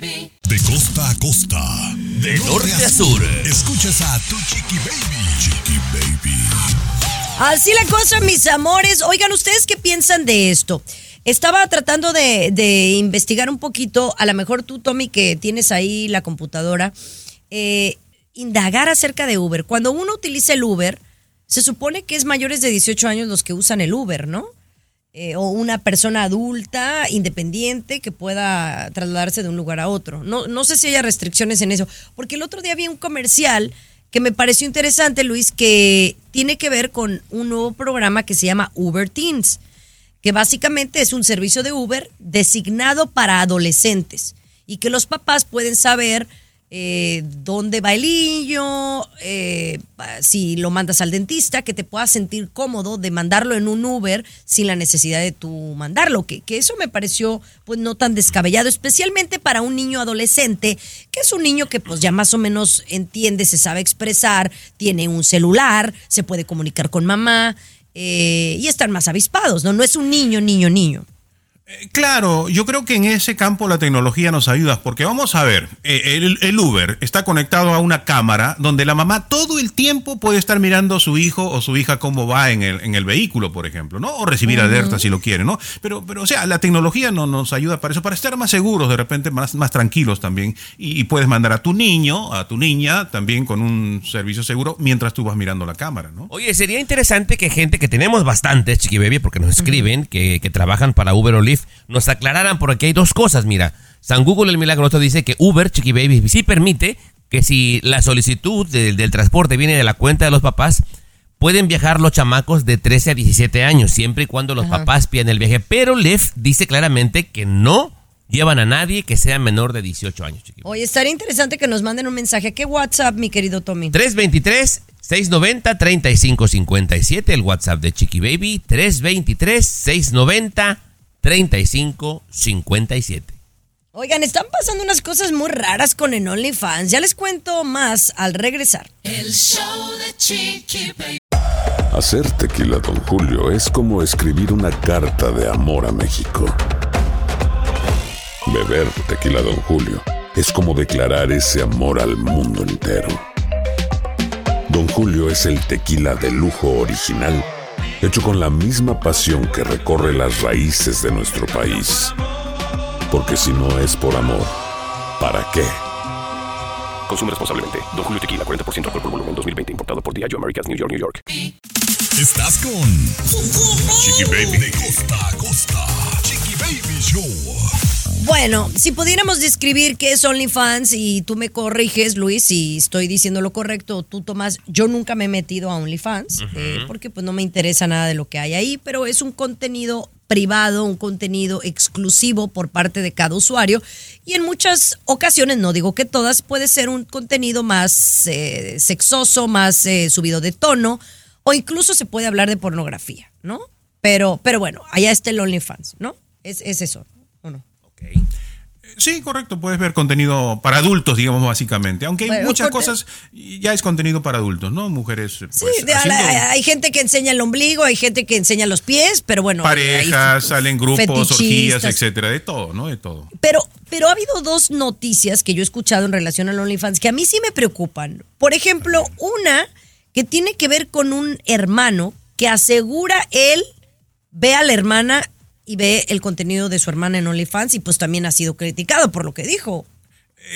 de. De costa a costa, de norte a sur. Escuchas a Tu Chiqui Baby. Chiqui Baby. Así la cosa, mis amores. Oigan, ¿ustedes qué piensan de esto? Estaba tratando de, investigar un poquito, a lo mejor tú, Tommy, que tienes ahí la computadora, eh, indagar acerca de Uber. Cuando uno utiliza el Uber, se supone que es mayores de 18 años los que usan el Uber, ¿no? Eh, o una persona adulta, independiente, que pueda trasladarse de un lugar a otro. No, no sé si haya restricciones en eso, porque el otro día vi un comercial que me pareció interesante, Luis, que tiene que ver con un nuevo programa que se llama Uber Teens, que básicamente es un servicio de Uber designado para adolescentes y que los papás pueden saber eh, dónde va el niño, eh, si lo mandas al dentista, que te puedas sentir cómodo de mandarlo en un Uber sin la necesidad de tú mandarlo, que, que eso me pareció pues no tan descabellado, especialmente para un niño adolescente, que es un niño que pues ya más o menos entiende, se sabe expresar, tiene un celular, se puede comunicar con mamá eh, y están más avispados, ¿no? No es un niño, niño, niño. Claro, yo creo que en ese campo la tecnología nos ayuda, porque vamos a ver, eh, el, el Uber está conectado a una cámara donde la mamá todo el tiempo puede estar mirando a su hijo o su hija cómo va en el, en el vehículo, por ejemplo, ¿no? O recibir alertas si lo quiere, ¿no? Pero, pero, o sea, la tecnología no nos ayuda para eso, para estar más seguros, de repente más, más tranquilos también. Y, y puedes mandar a tu niño, a tu niña, también con un servicio seguro mientras tú vas mirando la cámara, ¿no? Oye, sería interesante que gente que tenemos bastantes, Chiqui Baby, porque nos escriben, que, que trabajan para Uber o Lyft, nos aclararan porque hay dos cosas, mira. San Google el Milagroso dice que Uber, Chiqui Baby, sí permite que si la solicitud del- del transporte viene de la cuenta de los papás, pueden viajar los chamacos de 13 a 17 años, siempre y cuando los Ajá. papás pidan el viaje. Pero Lyft dice claramente que no llevan a nadie que sea menor de 18 años, Chiqui. Oye, estaría interesante que nos manden un mensaje. ¿Qué WhatsApp, mi querido Tommy? 323-690-3557, el WhatsApp de Chiqui Baby. 323-690-3557. Oigan, están pasando unas cosas muy raras con el OnlyFans. Ya les cuento más al regresar. El show de Chiqui Baby. Hacer tequila, Don Julio, es como escribir una carta de amor a México. Beber tequila, Don Julio, es como declarar ese amor al mundo entero. Don Julio es el tequila de lujo original, hecho con la misma pasión que recorre las raíces de nuestro país. Porque si no es por amor, ¿para qué? Consume responsablemente. Don Julio Tequila, 40% alcohol por volumen, 2020. Importado por Diageo Americas, New York, New York. Estás con Chiqui Baby. De costa a costa. Chiqui Baby Show. Bueno, si pudiéramos describir qué es OnlyFans y tú me corriges, Luis, si estoy diciendo lo correcto, tú, Tomás, yo nunca me he metido a OnlyFans eh, porque pues no me interesa nada de lo que hay ahí, pero es un contenido privado, un contenido exclusivo por parte de cada usuario y en muchas ocasiones, no digo que todas, puede ser un contenido más eh, sexoso, más eh, subido de tono o incluso se puede hablar de pornografía, ¿no? Pero, pero bueno, allá está el OnlyFans, ¿no? Es, es eso, ¿o no? Sí, correcto, puedes ver contenido para adultos, digamos, básicamente. Aunque hay Bueno, muchas cosas, ya es contenido para adultos, ¿no? Mujeres, pues, Sí, haciendo hay gente que enseña el ombligo, hay gente que enseña los pies, pero bueno. parejas, hay salen grupos, orgías, etcétera, de todo, ¿no? De todo. Pero, pero ha habido dos noticias que yo he escuchado en relación al OnlyFans que a mí sí me preocupan. Por ejemplo, una que tiene que ver con un hermano que asegura él ve a la hermana y ve el contenido de su hermana en OnlyFans y pues también ha sido criticado por lo que dijo.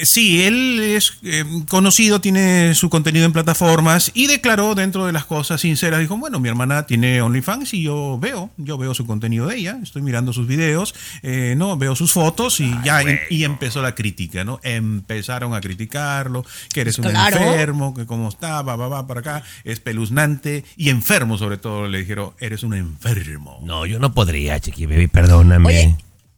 Eh, Sí, él es eh, conocido, tiene su contenido en plataformas y declaró dentro de las cosas sinceras, dijo, bueno, mi hermana tiene OnlyFans y yo veo, yo veo su contenido de ella, estoy mirando sus videos, eh, no, veo sus fotos y ya y, y empezó la crítica, ¿no? Empezaron a criticarlo, que eres un Claro. enfermo, que cómo está, va, va, va para acá, espeluznante y enfermo sobre todo, le dijeron, eres un enfermo. No, yo no podría, Chiqui Baby, perdóname. Oye,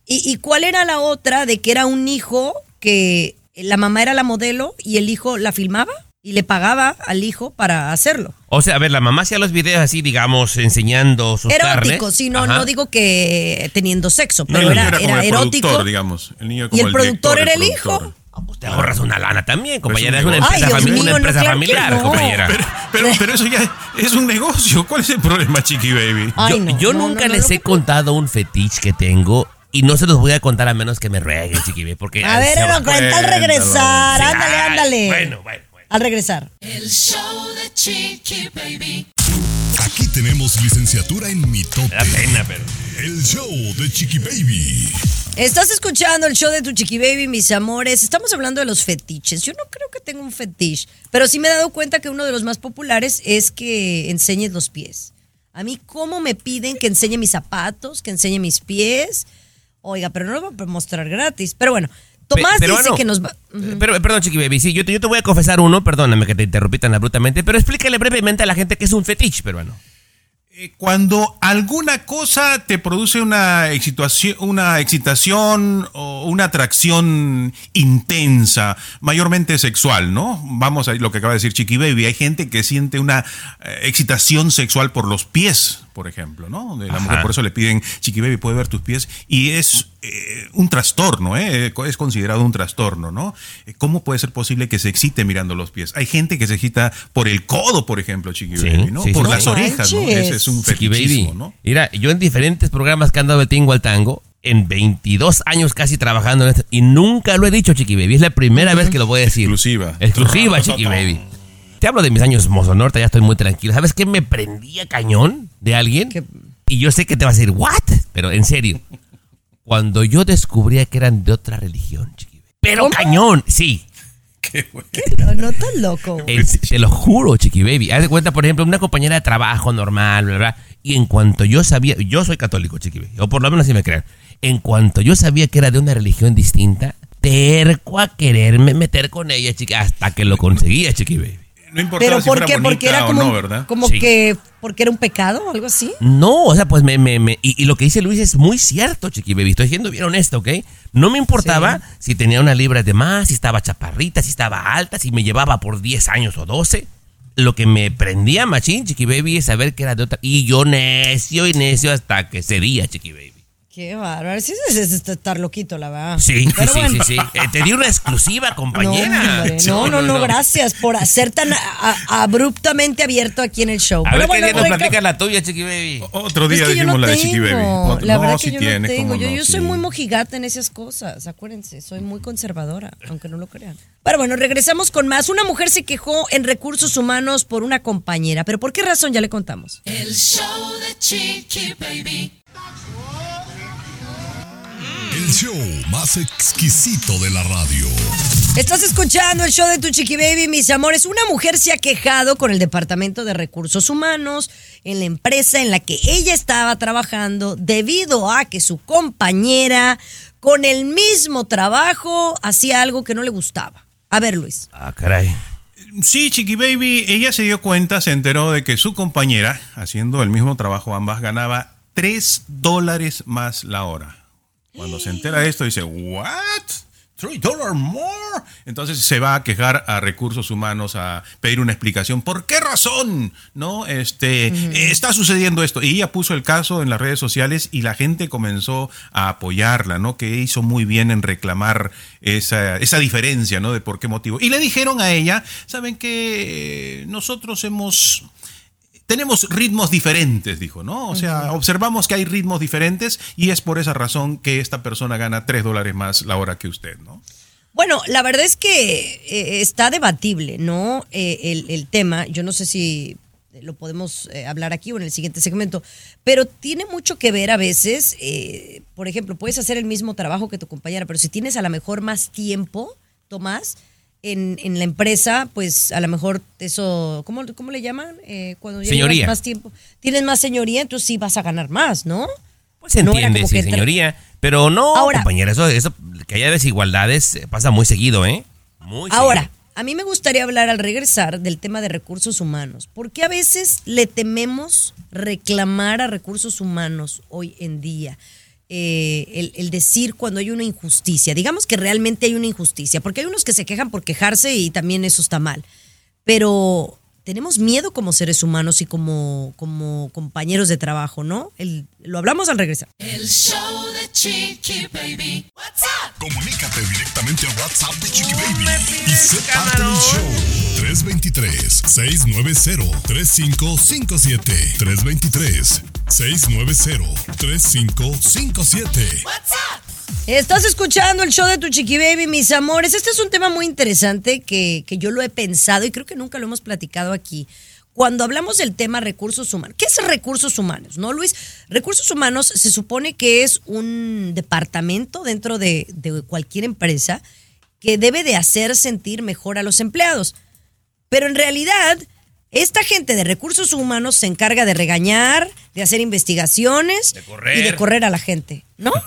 ¿Y, y cuál era la otra de que era un hijo que la mamá era la modelo y el hijo la filmaba y le pagaba al hijo para hacerlo? O sea, a ver, la mamá hacía los videos así, digamos, enseñando sus Erótico, sí, no, no digo que teniendo sexo, pero era, era como era el erótico. productor, digamos. El niño Y el productor director, era el productor. hijo. Te ahorras una lana también, compañera. Es un una empresa, Ay, Dios fami- una mío, no, empresa claro que familiar, no. compañera. Pero, pero eso ya es un negocio. ¿Cuál es el problema, Chiqui Baby? yo yo nunca les he contado un fetiche que tengo y no se los voy a contar a menos que me rueguen, Chiqui Baby, porque... A ver, no, cuenta al regresar, Sí, ándale, ay, ándale. Bueno, bueno. Al regresar. El show de Chiqui Baby. Aquí tenemos licenciatura en mitote. Da pena, pero... El show de Chiqui Baby. Estás escuchando el show de tu chiqui baby, mis amores. Estamos hablando de los fetiches. Yo no creo que tenga un fetiche, pero sí me he dado cuenta que uno de los más populares es que enseñes los pies. A mí, ¿cómo me piden que enseñe mis zapatos, que enseñe mis pies? Oiga, pero no lo voy a mostrar gratis. Pero bueno, Tomás pero dice bueno, que nos va. Pero, perdón, Chiqui Baby, sí, yo te, yo te voy a confesar uno, perdóname que te interrumpí tan abruptamente, pero explícale brevemente a la gente que es un fetiche peruano. Cuando alguna cosa te produce una excitación, una excitación o una atracción intensa, mayormente sexual, ¿no? Vamos a lo que acaba de decir Chiqui Baby. Hay gente que siente una eh, excitación sexual por los pies, por ejemplo, ¿no? De la Ajá. mujer, por eso le piden Chiqui Baby, puede ver tus pies. Y es eh, un trastorno, ¿eh? Es considerado un trastorno, ¿no? Eh, ¿Cómo puede ser posible que se excite mirando los pies? Hay gente que se excita por el codo, por ejemplo, Chiqui Sí, Baby, ¿no? sí, por sí, las sí. orejas, ¿no? Ese es un Chiqui fetichismo, Baby. ¿no? Mira, yo en diferentes programas que han dado de tingo al tango, en 22 años casi trabajando en esto, y nunca lo he dicho, Chiqui Baby. Es la primera vez que lo voy a decir. Exclusiva. Exclusiva, Chiqui Baby. Te hablo de mis años mozo norte, ya estoy muy tranquilo. ¿Sabes qué me prendía cañón de alguien? ¿Qué? Y yo sé que te vas a decir, ¿what? Pero en serio, cuando yo descubría que eran de otra religión, Chiqui Baby. Pero ¿Cómo? cañón, sí. No, no tan loco. Te lo juro, Chiqui Baby. Haz de cuenta, por ejemplo, una compañera de trabajo normal, bla, bla. Y en cuanto yo sabía, yo soy católico, Chiqui Baby. O por lo menos así me crean. En cuanto yo sabía que era de una religión distinta, terco a quererme meter con ella, Chiqui, hasta que lo conseguía, Chiqui Baby. No importaba Pero si ¿por fuera qué? Porque bonita era o como, no, un- ¿verdad? como Sí. que porque era un pecado o algo así. No, o sea, pues me, me, me- y, y lo que dice Luis es muy cierto, Chiqui Baby. Estoy siendo bien honesto, ¿ok? No me importaba si tenía una libra de más, si estaba chaparrita, si estaba alta, si me llevaba por 10 años o 12. Lo que me prendía machín, Chiqui Baby, es saber que era de otra. Y yo necio y necio hasta que sería, Chiqui Baby. Qué bárbaro. Sí, es, es- es estar loquito, la verdad. Sí, sí, Pero sí, bueno. sí, sí. Eh, te di una exclusiva, No, compañera. no, no, no, gracias por ser tan a- a- abruptamente abierto aquí en el show. A Pero ver bueno, qué día nos platicas la tuya, Chiqui Baby. Otro Es día que yo dijimos no la de Chiqui Baby. Otro- La no, verdad sí que yo tiene, no tengo. Yo, no, yo sí. soy muy mojigata en esas cosas. Acuérdense, soy muy conservadora, aunque no lo crean. Pero bueno, regresamos con más. Una mujer se quejó en recursos humanos por una compañera. ¿Pero por qué razón? Ya le contamos. El show de Chiqui Baby. El show más exquisito de la radio. Estás escuchando el show de tu chiqui baby, mis amores. Una mujer se ha quejado con el Departamento de Recursos Humanos en la empresa en la que ella estaba trabajando debido a que su compañera con el mismo trabajo hacía algo que no le gustaba. A ver, Luis. Ah, caray. Sí, Chiqui Baby, ella se dio cuenta, se enteró de que su compañera, haciendo el mismo trabajo, ambas ganaba 3 dólares más la hora. Cuando se entera de esto, dice, ¿What? ¿3 dólares more? Entonces se va a quejar a recursos humanos a pedir una explicación. ¿Por qué razón? ¿No? Este, eh, está sucediendo esto. Y ella puso el caso en las redes sociales y la gente comenzó a apoyarla, ¿no? Que hizo muy bien en reclamar esa, esa diferencia, ¿no? De por qué motivo. Y le dijeron a ella, ¿saben que nosotros hemos tenemos ritmos diferentes, dijo, ¿no? O sea, observamos que hay ritmos diferentes y es por esa razón que esta persona gana 3 dólares más la hora que usted, ¿no? Bueno, la verdad es que eh, está debatible, ¿no? Eh, el, el tema, yo no sé si lo podemos eh, hablar aquí o en el siguiente segmento, pero tiene mucho que ver a veces, eh, por ejemplo, puedes hacer el mismo trabajo que tu compañera, pero si tienes a lo mejor más tiempo, Tomás, en, en la empresa, pues a lo mejor eso, ¿cómo, cómo le llaman? Eh, cuando Señoría. más tiempo, tienes más señoría, entonces sí vas a ganar más, ¿no? Pues se entiende, sí, señoría. Pero no, Ahora- compañera, eso, eso, que haya desigualdades eh, pasa muy seguido, ¿eh? Muy Ahora, seguido. a mí me gustaría hablar al regresar del tema de recursos humanos, porque a veces le tememos reclamar a recursos humanos hoy en día. Eh, el, el decir cuando hay una injusticia, digamos que realmente hay una injusticia, porque hay unos que se quejan por quejarse y también eso está mal, pero tenemos miedo como seres humanos y como, como compañeros de trabajo, ¿no? El- lo hablamos al regresar. El show de Chiqui Baby. What's up? Comunícate directamente al WhatsApp de Chiqui Baby y sé parte del show. 323-690-3557. 323-690-3557. What's up? Estás escuchando el show de tu chiqui baby, mis amores. Este es un tema muy interesante que, que yo lo he pensado y creo que nunca lo hemos platicado aquí. Cuando hablamos del tema recursos humanos, ¿qué es recursos humanos? ¿No, Luis? Recursos humanos se supone que es un departamento dentro de, de cualquier empresa que debe de hacer sentir mejor a los empleados. Pero en realidad, esta gente de recursos humanos se encarga de regañar, de hacer investigaciones y de correr a la gente, ¿no?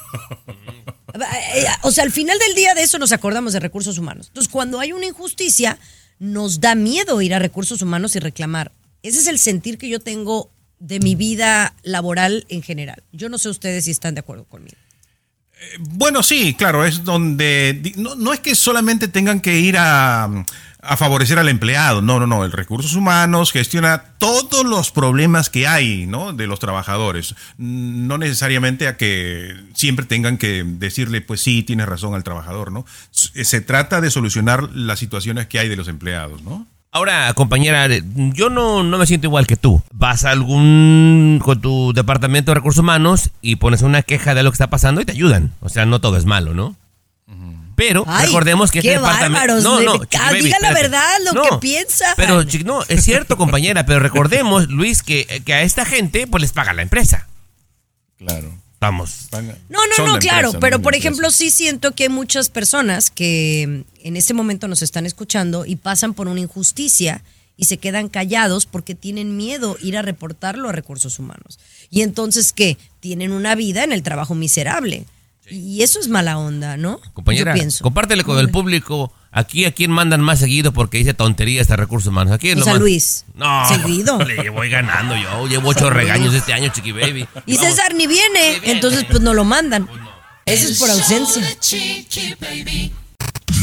Eh, O sea, al final del día de eso nos acordamos de recursos humanos. Entonces, cuando hay una injusticia, nos da miedo ir a recursos humanos y reclamar. Ese es el sentir que yo tengo de mi vida laboral en general. Yo no sé ustedes si están de acuerdo conmigo. Bueno, sí, claro, es donde no, no es que solamente tengan que ir a, a favorecer al empleado, no, no, no, el recursos humanos gestiona todos los problemas que hay, ¿no? De los trabajadores, no necesariamente a que siempre tengan que decirle, pues sí, tienes razón al trabajador, ¿no? Se se trata de solucionar las situaciones que hay de los empleados, ¿no? Ahora, compañera, yo no, no me siento igual que tú. Vas a algún con tu departamento de recursos humanos y pones una queja de lo que está pasando y te ayudan. O sea, no todo es malo, ¿no? Pero Ay, recordemos que qué este departamento. No, no, ah, Chiqui Baby, diga la verdad, lo que piensa. Pero, Chiqui- no, es cierto, compañera, pero recordemos, Luis, que, que a esta gente pues les paga la empresa. Claro. Vamos. No, no, no, claro, pero por ejemplo sí siento que hay muchas personas que en este momento nos están escuchando y pasan por una injusticia y se quedan callados porque tienen miedo ir a reportarlo a recursos humanos. Y entonces, ¿qué? Tienen una vida en el trabajo miserable. Y eso es mala onda, ¿no? Compañera, Yo pienso. compártele con el público. Aquí a quién mandan más seguido porque dice tonterías de recursos humanos. Aquí Pues lo a man- Luis. No. Seguido. Le voy ganando yo. Llevo ocho regaños este año, Chiqui Baby. Y Vamos. César ni viene, entonces pues no lo mandan. Eso es por ausencia.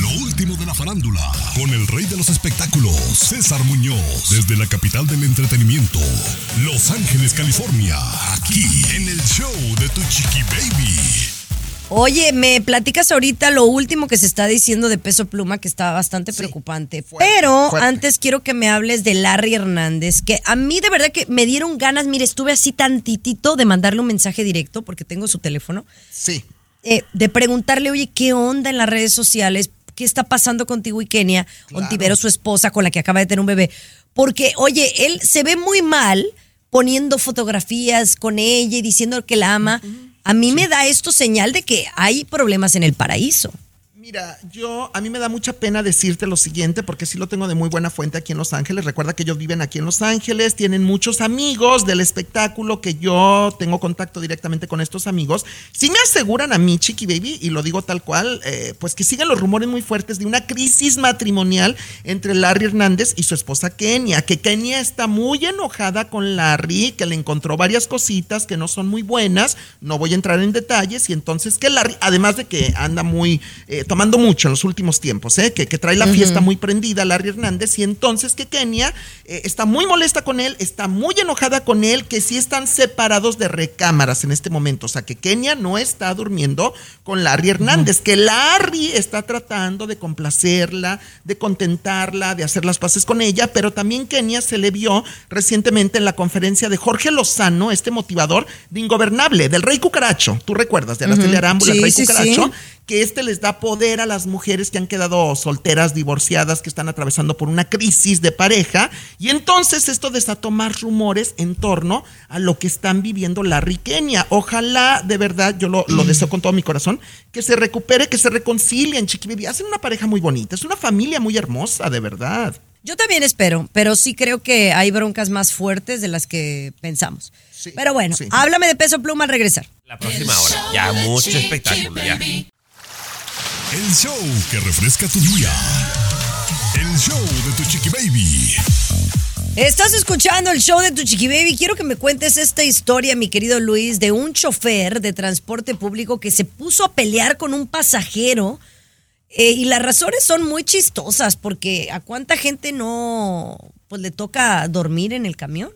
Lo último de la farándula, con el rey de los espectáculos, César Muñoz, desde la capital del entretenimiento, Los Ángeles, California, aquí en el show de Tu Chiqui Baby. Oye, me platicas ahorita lo último que se está diciendo de peso pluma, que está bastante preocupante. Pero fuerte. antes quiero que me hables de Larry Hernández, que a mí de verdad que me dieron ganas, mire, estuve así tantitito de mandarle un mensaje directo, porque tengo su teléfono, Sí. eh, de preguntarle, oye, ¿qué onda en las redes sociales? ¿Qué está pasando contigo y Kenia? Ontivero, su esposa, con la que acaba de tener un bebé. Porque, oye, él se ve muy mal poniendo fotografías con ella y diciendo que la ama. A mí me da esto señal de que hay problemas en el paraíso. Mira, yo, a mí me da mucha pena decirte lo siguiente, porque sí lo tengo de muy buena fuente aquí en Los Ángeles. Recuerda que ellos viven aquí en Los Ángeles, tienen muchos amigos del espectáculo, que yo tengo contacto directamente con estos amigos. Sí me aseguran a mí, Chiqui Baby, y lo digo tal cual, eh, pues que siguen los rumores muy fuertes de una crisis matrimonial entre Larry Hernández y su esposa Kenia, que Kenia está muy enojada con Larry, que le encontró varias cositas que no son muy buenas, no voy a entrar en detalles, y entonces que Larry, además de que anda muy, eh, tomando mucho en los últimos tiempos, ¿eh? que, que trae la fiesta muy prendida, Larry Hernández, y entonces que Kenia eh, está muy molesta con él, está muy enojada con él, que sí están separados de recámaras en este momento, o sea que Kenia no está durmiendo con Larry Hernández, que Larry está tratando de complacerla, de contentarla, de hacer las paces con ella, pero también Kenia se le vio recientemente en la conferencia de Jorge Lozano, este motivador de Ingobernable, del Rey Cucaracho, tú recuerdas, de Araceli. Arámbula, Sí, el Rey sí, Cucaracho, sí. Que este les da poder a las mujeres que han quedado solteras, divorciadas, que están atravesando por una crisis de pareja. Y entonces esto desató más rumores en torno a lo que están viviendo y Kenia. Ojalá, de verdad, yo lo, lo deseo con todo mi corazón, que se recupere, que se reconcilien, Chiqui Baby. Hacen una pareja muy bonita, es una familia muy hermosa, de verdad. Yo también espero, pero sí creo que hay broncas más fuertes de las que pensamos. pero bueno, háblame de peso pluma al regresar. La próxima hora. Ya mucho espectáculo, ya. El show que refresca tu día. El show de Tu Chiqui Baby. Estás escuchando el show de tu chiqui baby. Quiero que me cuentes esta historia, mi querido Luis, de un chofer de transporte público que se puso a pelear con un pasajero. Eh, y las razones son muy chistosas, porque a cuánta gente no pues le toca dormir en el camión.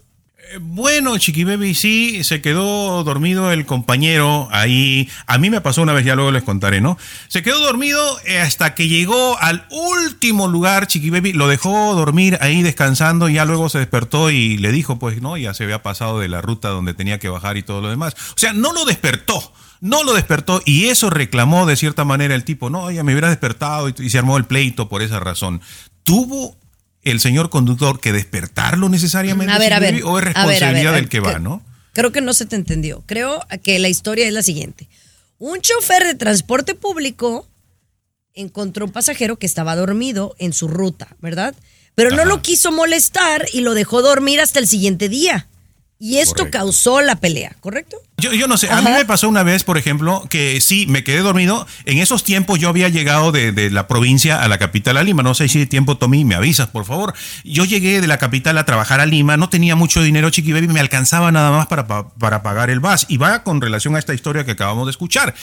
Bueno, Chiqui Baby, sí, se quedó dormido el compañero ahí. A mí me pasó una vez, ya luego les contaré, ¿no? Se quedó dormido eh, hasta que llegó al último lugar, Chiqui Baby. Lo dejó dormir ahí descansando y ya luego se despertó y le dijo, pues, ¿no? Ya se había pasado de la ruta donde tenía que bajar y todo lo demás. O sea, no lo despertó. No lo despertó y eso reclamó de cierta manera el tipo, no, ya me hubiera despertado y, y se armó el pleito por esa razón. ¿Tuvo el señor conductor que despertarlo necesariamente? A ver, a Chiqui ver, Baby, ¿O es responsabilidad a ver, del que va, no? Creo que no se te entendió. Creo que la historia es la siguiente. Un chofer de transporte público encontró un pasajero que estaba dormido en su ruta, ¿verdad? Pero no lo quiso molestar y lo dejó dormir hasta el siguiente día. Y esto Correcto. causó la pelea, ¿correcto? Yo, yo no sé, a mí me pasó una vez, por ejemplo, que sí, me quedé dormido. En esos tiempos yo había llegado de, de la provincia a la capital, a Lima. No sé si tiempo, Tommy, me avisas, por favor. Yo llegué de la capital a trabajar a Lima, no tenía mucho dinero, Chiqui Baby, me alcanzaba nada más para, pa- para pagar el bus. Y va con relación a esta historia que acabamos de escuchar.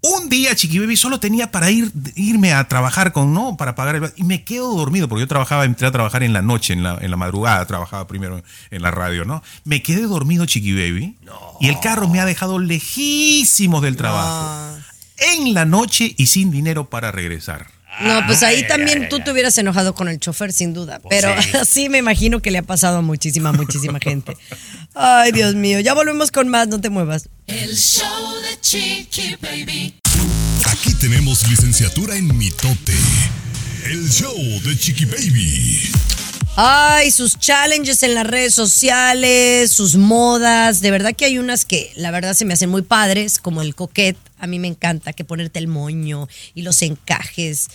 Un día, Chiqui Baby, solo tenía para ir, irme a trabajar con, ¿no? Para pagar el. Y me quedo dormido, porque yo trabajaba, entré a trabajar en la noche, en la, en la madrugada, trabajaba primero en la radio, ¿no? Me quedé dormido, Chiqui Baby. Y el carro me ha dejado lejísimos del trabajo. En la noche y sin dinero para regresar. No, pues ahí también tú te hubieras enojado con el chofer, sin duda. Pero Pues sí. así me imagino que le ha pasado a muchísima, muchísima gente. Ay, Dios mío. Ya volvemos con más, no te muevas. El show de Chiqui Baby. Aquí tenemos licenciatura en mitote. El show de Chiqui Baby. Ay, sus challenges en las redes sociales, sus modas. De verdad que hay unas que la verdad se me hacen muy padres, como el coquet. A mí me encanta que ponerte el moño y los encajes.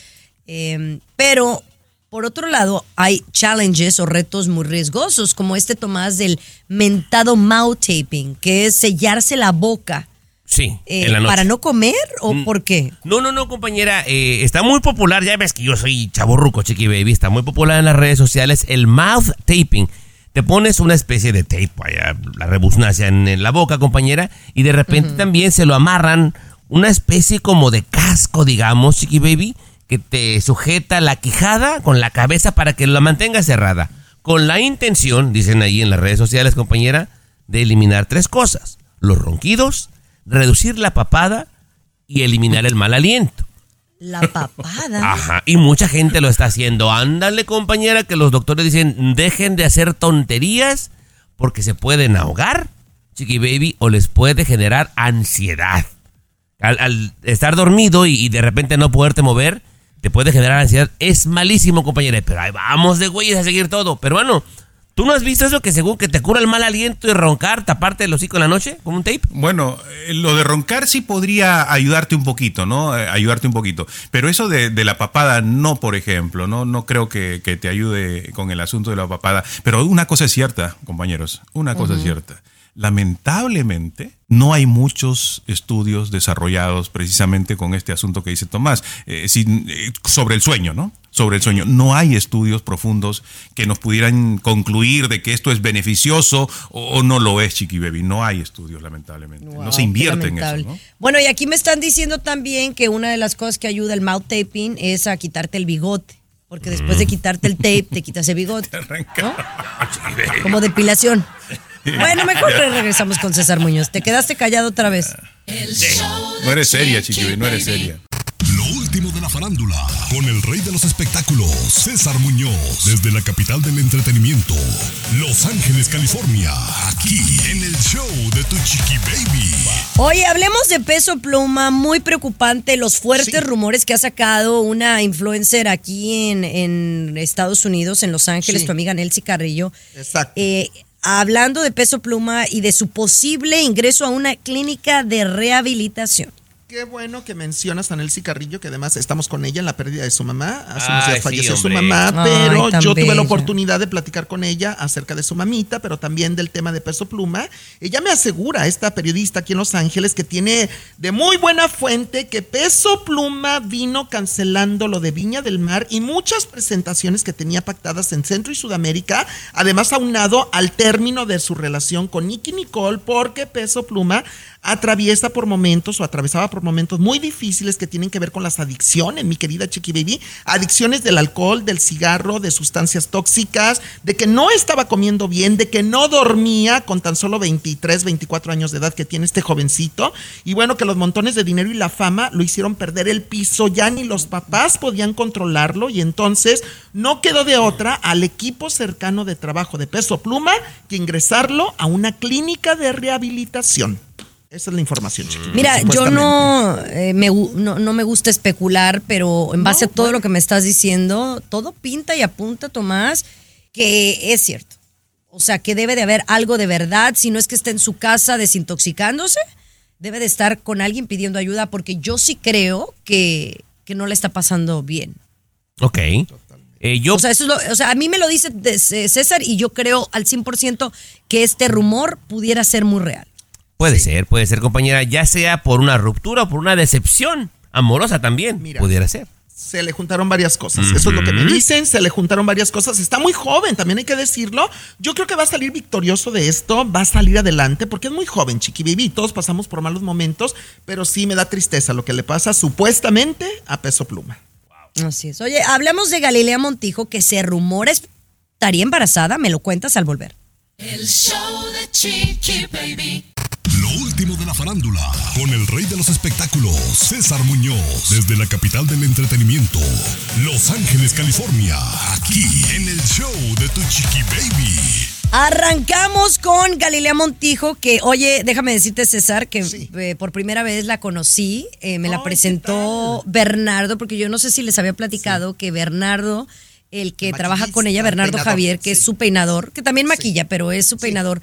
Eh, pero, por otro lado, hay challenges o retos muy riesgosos, como este Tomás del mentado mouth taping, que es sellarse la boca. Sí, eh, en la noche. ¿Para no comer o Mm. por qué? No, no, no, compañera. eh, está muy popular. Ya ves que yo soy chaborruco, chiqui baby. Está muy popular en las redes sociales el mouth taping. Te pones una especie de tape, vaya, la rebusnacia en, en la boca, compañera, y de repente también se lo amarran una especie como de casco, digamos, chiqui baby, que te sujeta la quijada con la cabeza para que la mantenga cerrada. Con la intención, dicen ahí en las redes sociales, compañera, de eliminar tres cosas. Los ronquidos, reducir la papada y eliminar el mal aliento. La papada. Ajá, y mucha gente lo está haciendo. Ándale, compañera, que los doctores dicen, dejen de hacer tonterías porque se pueden ahogar, chiqui baby, o les puede generar ansiedad. Al, al estar dormido y, y de repente no poderte mover, te puede generar ansiedad. Es malísimo, compañera, pero ahí vamos de güeyes a seguir todo. Pero bueno, ¿tú no has visto eso que según que te cura el mal aliento y roncar, taparte el hocico en la noche con un tape? Bueno, eh, lo de roncar sí podría ayudarte un poquito, ¿no? Eh, ayudarte un poquito. Pero eso de, de la papada, no, por ejemplo, ¿no? No creo que, que te ayude con el asunto de la papada. Pero una cosa es cierta, compañeros, una cosa es cierta. Lamentablemente, no hay muchos estudios desarrollados precisamente con este asunto que dice Tomás, eh, sin- eh, sobre el sueño, ¿no? Sobre el sueño. No hay estudios profundos que nos pudieran concluir de que esto es beneficioso o, o no lo es, Chiqui Baby. No hay estudios, lamentablemente. no se invierte en eso. Bueno, y aquí me están diciendo también que una de las cosas que ayuda el mouth taping es a quitarte el bigote. Porque después Mm. de quitarte el tape, te quitas el bigote. ¿no? Como depilación. Bueno, mejor re- regresamos con César Muñoz. Te quedaste callado otra vez. No eres seria, Chiqui no eres seria. Lo último de la farándula, con el rey de los espectáculos, César Muñoz, desde la capital del entretenimiento, Los Ángeles, California, aquí en el show de Tu Chiqui Baby. Oye, hablemos de peso pluma, muy preocupante los fuertes rumores que ha sacado una influencer aquí en, en Estados Unidos, en Los Ángeles, Sí. tu amiga Nelcy Carrillo. Exacto. Eh, hablando de peso pluma y de su posible ingreso a una clínica de rehabilitación. Qué bueno que mencionas a Nelcy Carrillo, que además estamos con ella en la pérdida de su mamá. Hace unos Ay, días sí, falleció su mamá, pero yo tuve bella. la oportunidad de platicar con ella acerca de su mamita, pero también del tema de peso pluma. Ella me asegura, esta periodista aquí en Los Ángeles, que tiene de muy buena fuente que peso pluma vino cancelando lo de Viña del Mar y muchas presentaciones que tenía pactadas en Centro y Sudamérica, además aunado al término de su relación con Nicky Nicole, porque peso pluma atraviesa por momentos o atravesaba por momentos muy difíciles que tienen que ver con las adicciones, mi querida Chiqui Baby, adicciones del alcohol, del cigarro, de sustancias tóxicas, de que no estaba comiendo bien, de que no dormía con tan solo 23, 24 años de edad que tiene este jovencito, y bueno, que los montones de dinero y la fama lo hicieron perder el piso, ya ni los papás podían controlarlo, y entonces no quedó de otra al equipo cercano de trabajo de Peso Pluma que ingresarlo a una clínica de rehabilitación. Esa es la información, Chiqui. Mira, yo no, eh, me, no, no me gusta especular, pero en base a todo lo que me estás diciendo, todo pinta y apunta, Tomás, que es cierto. O sea, que debe de haber algo de verdad, si no es que está en su casa desintoxicándose, debe de estar con alguien pidiendo ayuda, porque yo sí creo que, que no le está pasando bien. Ok. Eh, yo O sea, eso es lo- o sea, a mí me lo dice César y yo creo al 100% que este rumor pudiera ser muy real. Puede ser, puede ser, compañera, ya sea por una ruptura o por una decepción amorosa también, Mira. pudiera ser. Se le juntaron varias cosas. Eso es lo que me dicen. Se le juntaron varias cosas. Está muy joven, también hay que decirlo. Yo creo que va a salir victorioso de esto. Va a salir adelante porque es muy joven, Chiqui Baby. Todos pasamos por malos momentos, pero sí me da tristeza lo que le pasa supuestamente a Peso Pluma. Así es. Oye, hablamos de Galilea Montijo que se rumora estaría embarazada. ¿Me lo cuentas al volver? El show de Chiqui Baby. Lo último de la farándula, con el rey de los espectáculos, César Muñoz, desde la capital del entretenimiento, Los Ángeles, California, aquí en el show de Tu Chiqui Baby. Arrancamos con Galilea Montijo, que, oye, déjame decirte, César, que eh, por primera vez la conocí. eh, me la presentó Bernardo, porque yo no sé si les había platicado que Bernardo, el que trabaja con ella, Bernardo peinador, Javier, que es su peinador, que también maquilla, pero es su peinador.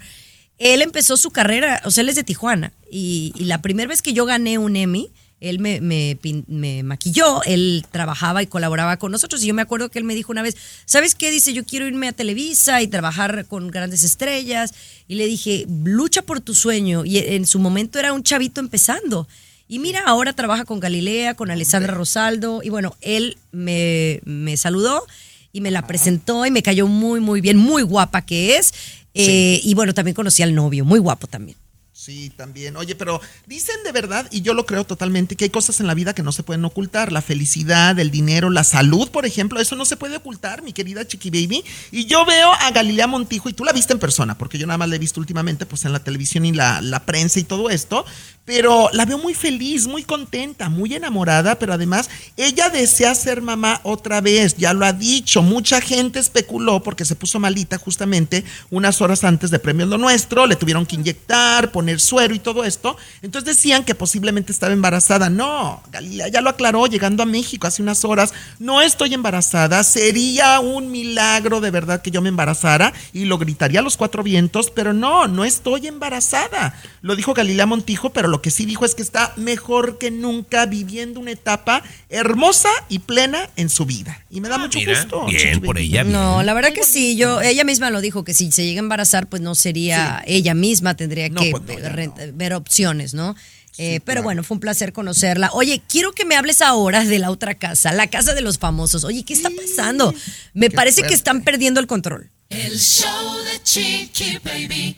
Él empezó su carrera, o sea, él es de Tijuana. Y, y la primera vez que yo gané un Emmy, él me, me pin- me maquilló, él trabajaba y colaboraba con nosotros. Y yo me acuerdo que él me dijo una vez, ¿sabes qué? Dice, yo quiero irme a Televisa y trabajar con grandes estrellas. Y le dije, lucha por tu sueño. Y en su momento era un chavito empezando. Y mira, ahora trabaja con Galilea, con Alessandra Rosaldo. Y bueno, él me, me saludó y me la presentó y me cayó muy, muy bien, muy guapa que es. Eh, Y bueno, también conocí al novio, muy guapo también. Sí, también. Oye, pero dicen de verdad, y yo lo creo totalmente, que hay cosas en la vida que no se pueden ocultar. La felicidad, el dinero, la salud, por ejemplo, eso no se puede ocultar, mi querida Chiqui Baby. Y yo veo a Galilea Montijo, y tú la viste en persona, porque yo nada más la he visto últimamente, pues en la televisión y la, la prensa y todo esto. Pero la veo muy feliz, muy contenta, muy enamorada, pero además ella desea ser mamá otra vez, ya lo ha dicho. Mucha gente especuló porque se puso malita justamente unas horas antes de Premio Lo Nuestro, le tuvieron que inyectar, poner suero y todo esto. Entonces decían que posiblemente estaba embarazada. No, Galilea ya lo aclaró llegando a México hace unas horas. No estoy embarazada, sería un milagro de verdad que yo me embarazara y lo gritaría a los cuatro vientos, pero no, no estoy embarazada. Lo dijo Galilea Montijo, pero lo que sí dijo es que está mejor que nunca viviendo una etapa hermosa y plena en su vida. Y me da mucho mira, gusto. bien por ella, bien. No, la verdad que sí, yo, ella misma lo dijo, que si se llega a embarazar, pues no sería ella misma, tendría No, que pues no, ver, ver opciones, ¿no? Eh, pero bueno, fue un placer conocerla. Oye, quiero que me hables ahora de la otra casa, la casa de los famosos. Oye, ¿qué está pasando? Me qué parece que están perdiendo el control. El show de Chiqui Baby.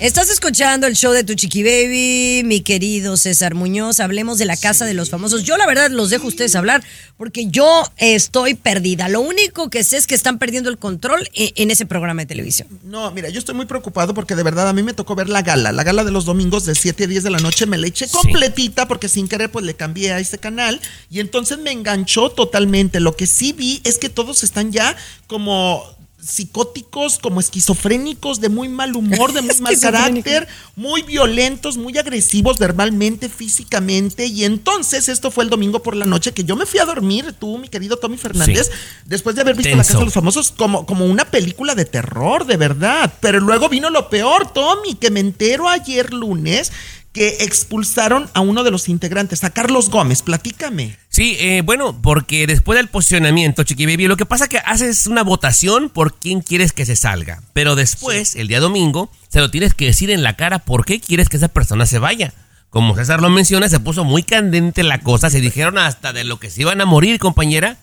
Estás escuchando el show de Tu Chiqui Baby, mi querido César Muñoz. Hablemos de la casa de los famosos. Yo, la verdad, los dejo a ustedes hablar porque yo estoy perdida. Lo único que sé es que están perdiendo el control e- en ese programa de televisión. No, mira, yo estoy muy preocupado porque de verdad a mí me tocó ver la gala, la gala de los domingos de 7 a 10 de la noche, me la eché completita porque sin querer pues le cambié a este canal y entonces me enganchó totalmente. Lo que sí vi es que todos están ya como psicóticos, como esquizofrénicos, de muy mal humor, de muy mal carácter, muy violentos, muy agresivos verbalmente, físicamente. Y entonces esto fue el domingo por la noche que yo me fui a dormir, tú, mi querido Tommy Fernández, Sí. después de haber visto La. Casa de los Famosos como, como una película de terror, de verdad. Pero luego vino lo peor, Tommy, que me entero ayer lunes que expulsaron a uno de los integrantes, a Carlos Gómez. Platícame. Sí, eh, bueno, porque después del posicionamiento, Chiqui Baby, lo que pasa es que haces una votación por quién quieres que se salga. Pero después, el día domingo, se lo tienes que decir en la cara por qué quieres que esa persona se vaya. Como César lo menciona, se puso muy candente la cosa. Se dijeron hasta de lo que se iban a morir, compañera,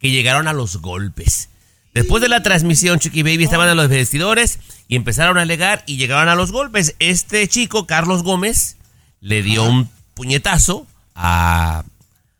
que llegaron a los golpes. Después de la transmisión, Chiqui Baby estaban en los vestidores y empezaron a alegar y llegaron a los golpes. Este chico, Carlos Gómez, le dio un puñetazo a,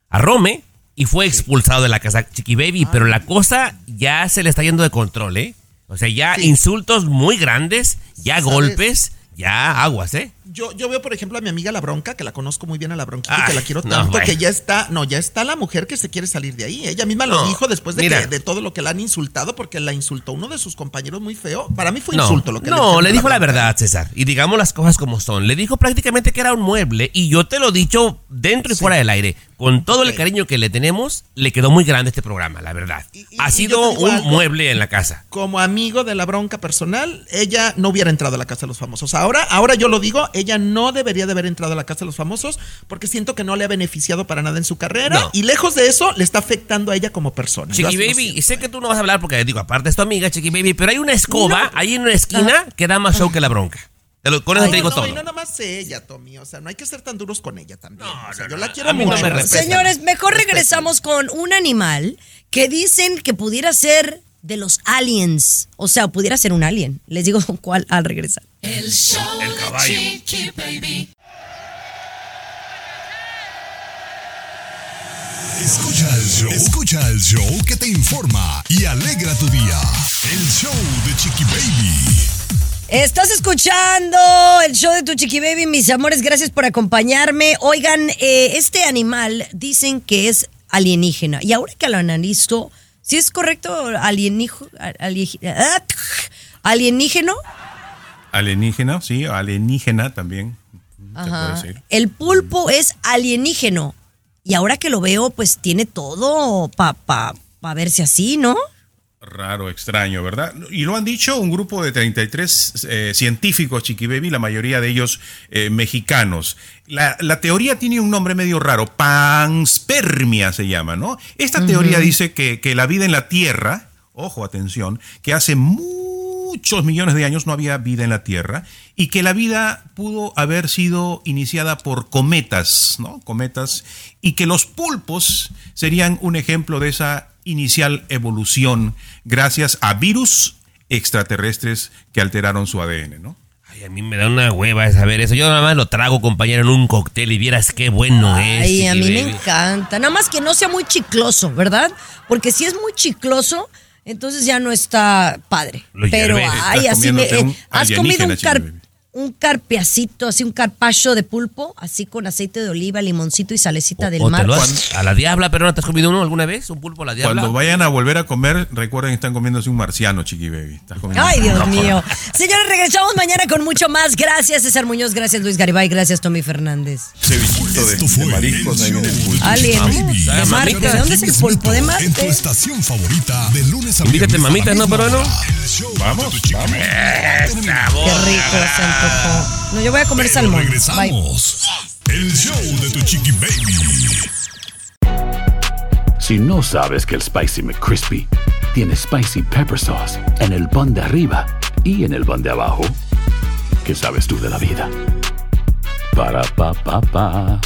a Rome y fue expulsado de la casa Chiqui Baby. Pero la cosa ya se le está yendo de control, ¿eh? O sea, ya Sí. insultos muy grandes, ya ¿Sabes? golpes, ya aguas, ¿eh? Yo, yo veo, por ejemplo, a mi amiga La Bronca, que la conozco muy bien a La Bronquita, Ay, que la quiero tanto, que ya está, no, ya está la mujer que se quiere salir de ahí. Ella misma lo No, dijo después de, mira. que- de todo lo que la han insultado, porque la insultó uno de sus compañeros muy feo. Para mí fue No, insulto lo que no, le a dijo la verdad, César. Y digamos las cosas como son. Le dijo prácticamente que era un mueble. Y yo te lo he dicho dentro y fuera del aire. Con todo el cariño que le tenemos, le quedó muy grande este programa, la verdad. Y- y- ha sido un algo. mueble en la casa. Como amigo de la bronca personal, ella no hubiera entrado a la Casa de los Famosos. Ahora, ahora yo lo digo, ella no debería de haber entrado a la Casa de los Famosos porque siento que no le ha beneficiado para nada en su carrera No. y lejos de eso le está afectando a ella como persona. Chiqui Baby, siento. y sé que tú no vas a hablar porque digo, aparte es tu amiga, Chiqui Baby, pero hay una escoba ahí en una esquina que da más show que la bronca. Te lo- con eso Ay, te digo no, todo. Y no nada más ella, Tommy. O sea, no hay que ser tan duros con ella también. O sea, no, yo no, la quiero a mí no mucho. me. Señores, mejor regresamos con un animal que dicen que pudiera ser de los aliens. O sea, pudiera ser un alien. Les digo cuál al regresar. El show de Chiqui Baby. Escucha el show. Escucha el show que te informa y alegra tu día. El show de Chiqui Baby. Estás escuchando el show de tu chiqui baby, mis amores, gracias por acompañarme. Oigan, eh, este animal dicen que es alienígena. Y ahora que lo analizo, si es correcto alienígeno, alienígeno, Alienígena, sí, alienígena también. Ajá. decir. el pulpo es alienígeno. Y ahora que lo veo, pues tiene todo para pa, pa verse así, ¿no? Raro, extraño, ¿verdad? Y lo han dicho un grupo de 33 eh, científicos, Chiqui Baby, la mayoría de ellos eh, mexicanos. La, la teoría tiene un nombre medio raro, panspermia se llama, ¿no? Esta teoría dice que, que la vida en la Tierra, ojo, atención, que hace muchos millones de años no había vida en la Tierra y que la vida pudo haber sido iniciada por cometas, ¿no? Cometas, y que los pulpos serían un ejemplo de esa inicial evolución gracias a virus extraterrestres que alteraron su ADN, ¿no? Ay, a mí me da una hueva saber eso. Yo nada más lo trago, compañero, en un cóctel y vieras qué bueno es. Ay, a mí me encanta. Nada más que no sea muy chicloso, ¿verdad? Porque si es muy chicloso, entonces ya no está padre. Lo Pero, ay, así me. eh, ¿Has comido un. Un carpiacito, así un carpacho de pulpo, así con aceite de oliva, limoncito y salecita del O te mar? lo has- a la diabla, pero no te has comido uno alguna vez, un pulpo a la diabla. Cuando vayan a volver a comer, recuerden que están comiéndose un marciano, Chiqui Baby. Estás comiendo- Ay, Dios mío. Señores, regresamos mañana con mucho más. Gracias, César Muñoz. Gracias, Luis Garibay. Gracias, Tommy Fernández. Cevichito de, de fue mariscos, el ahí viene el show pulpo. Alien. Baby. De Marte. ¿De dónde es el pulpo? ¿De En tu Marte? estación favorita de lunes a Invítate, viernes ¿no, peruano? Vamos, vamos. Qué rico No, yo voy a comer Pero salmón. Bye. regresamos. El show de tu Chiqui Baby. Si no sabes que el Spicy McCrispy tiene Spicy Pepper Sauce en el pan de arriba y en el pan de abajo, ¿qué sabes tú de la vida? Para, pa, pa, pa.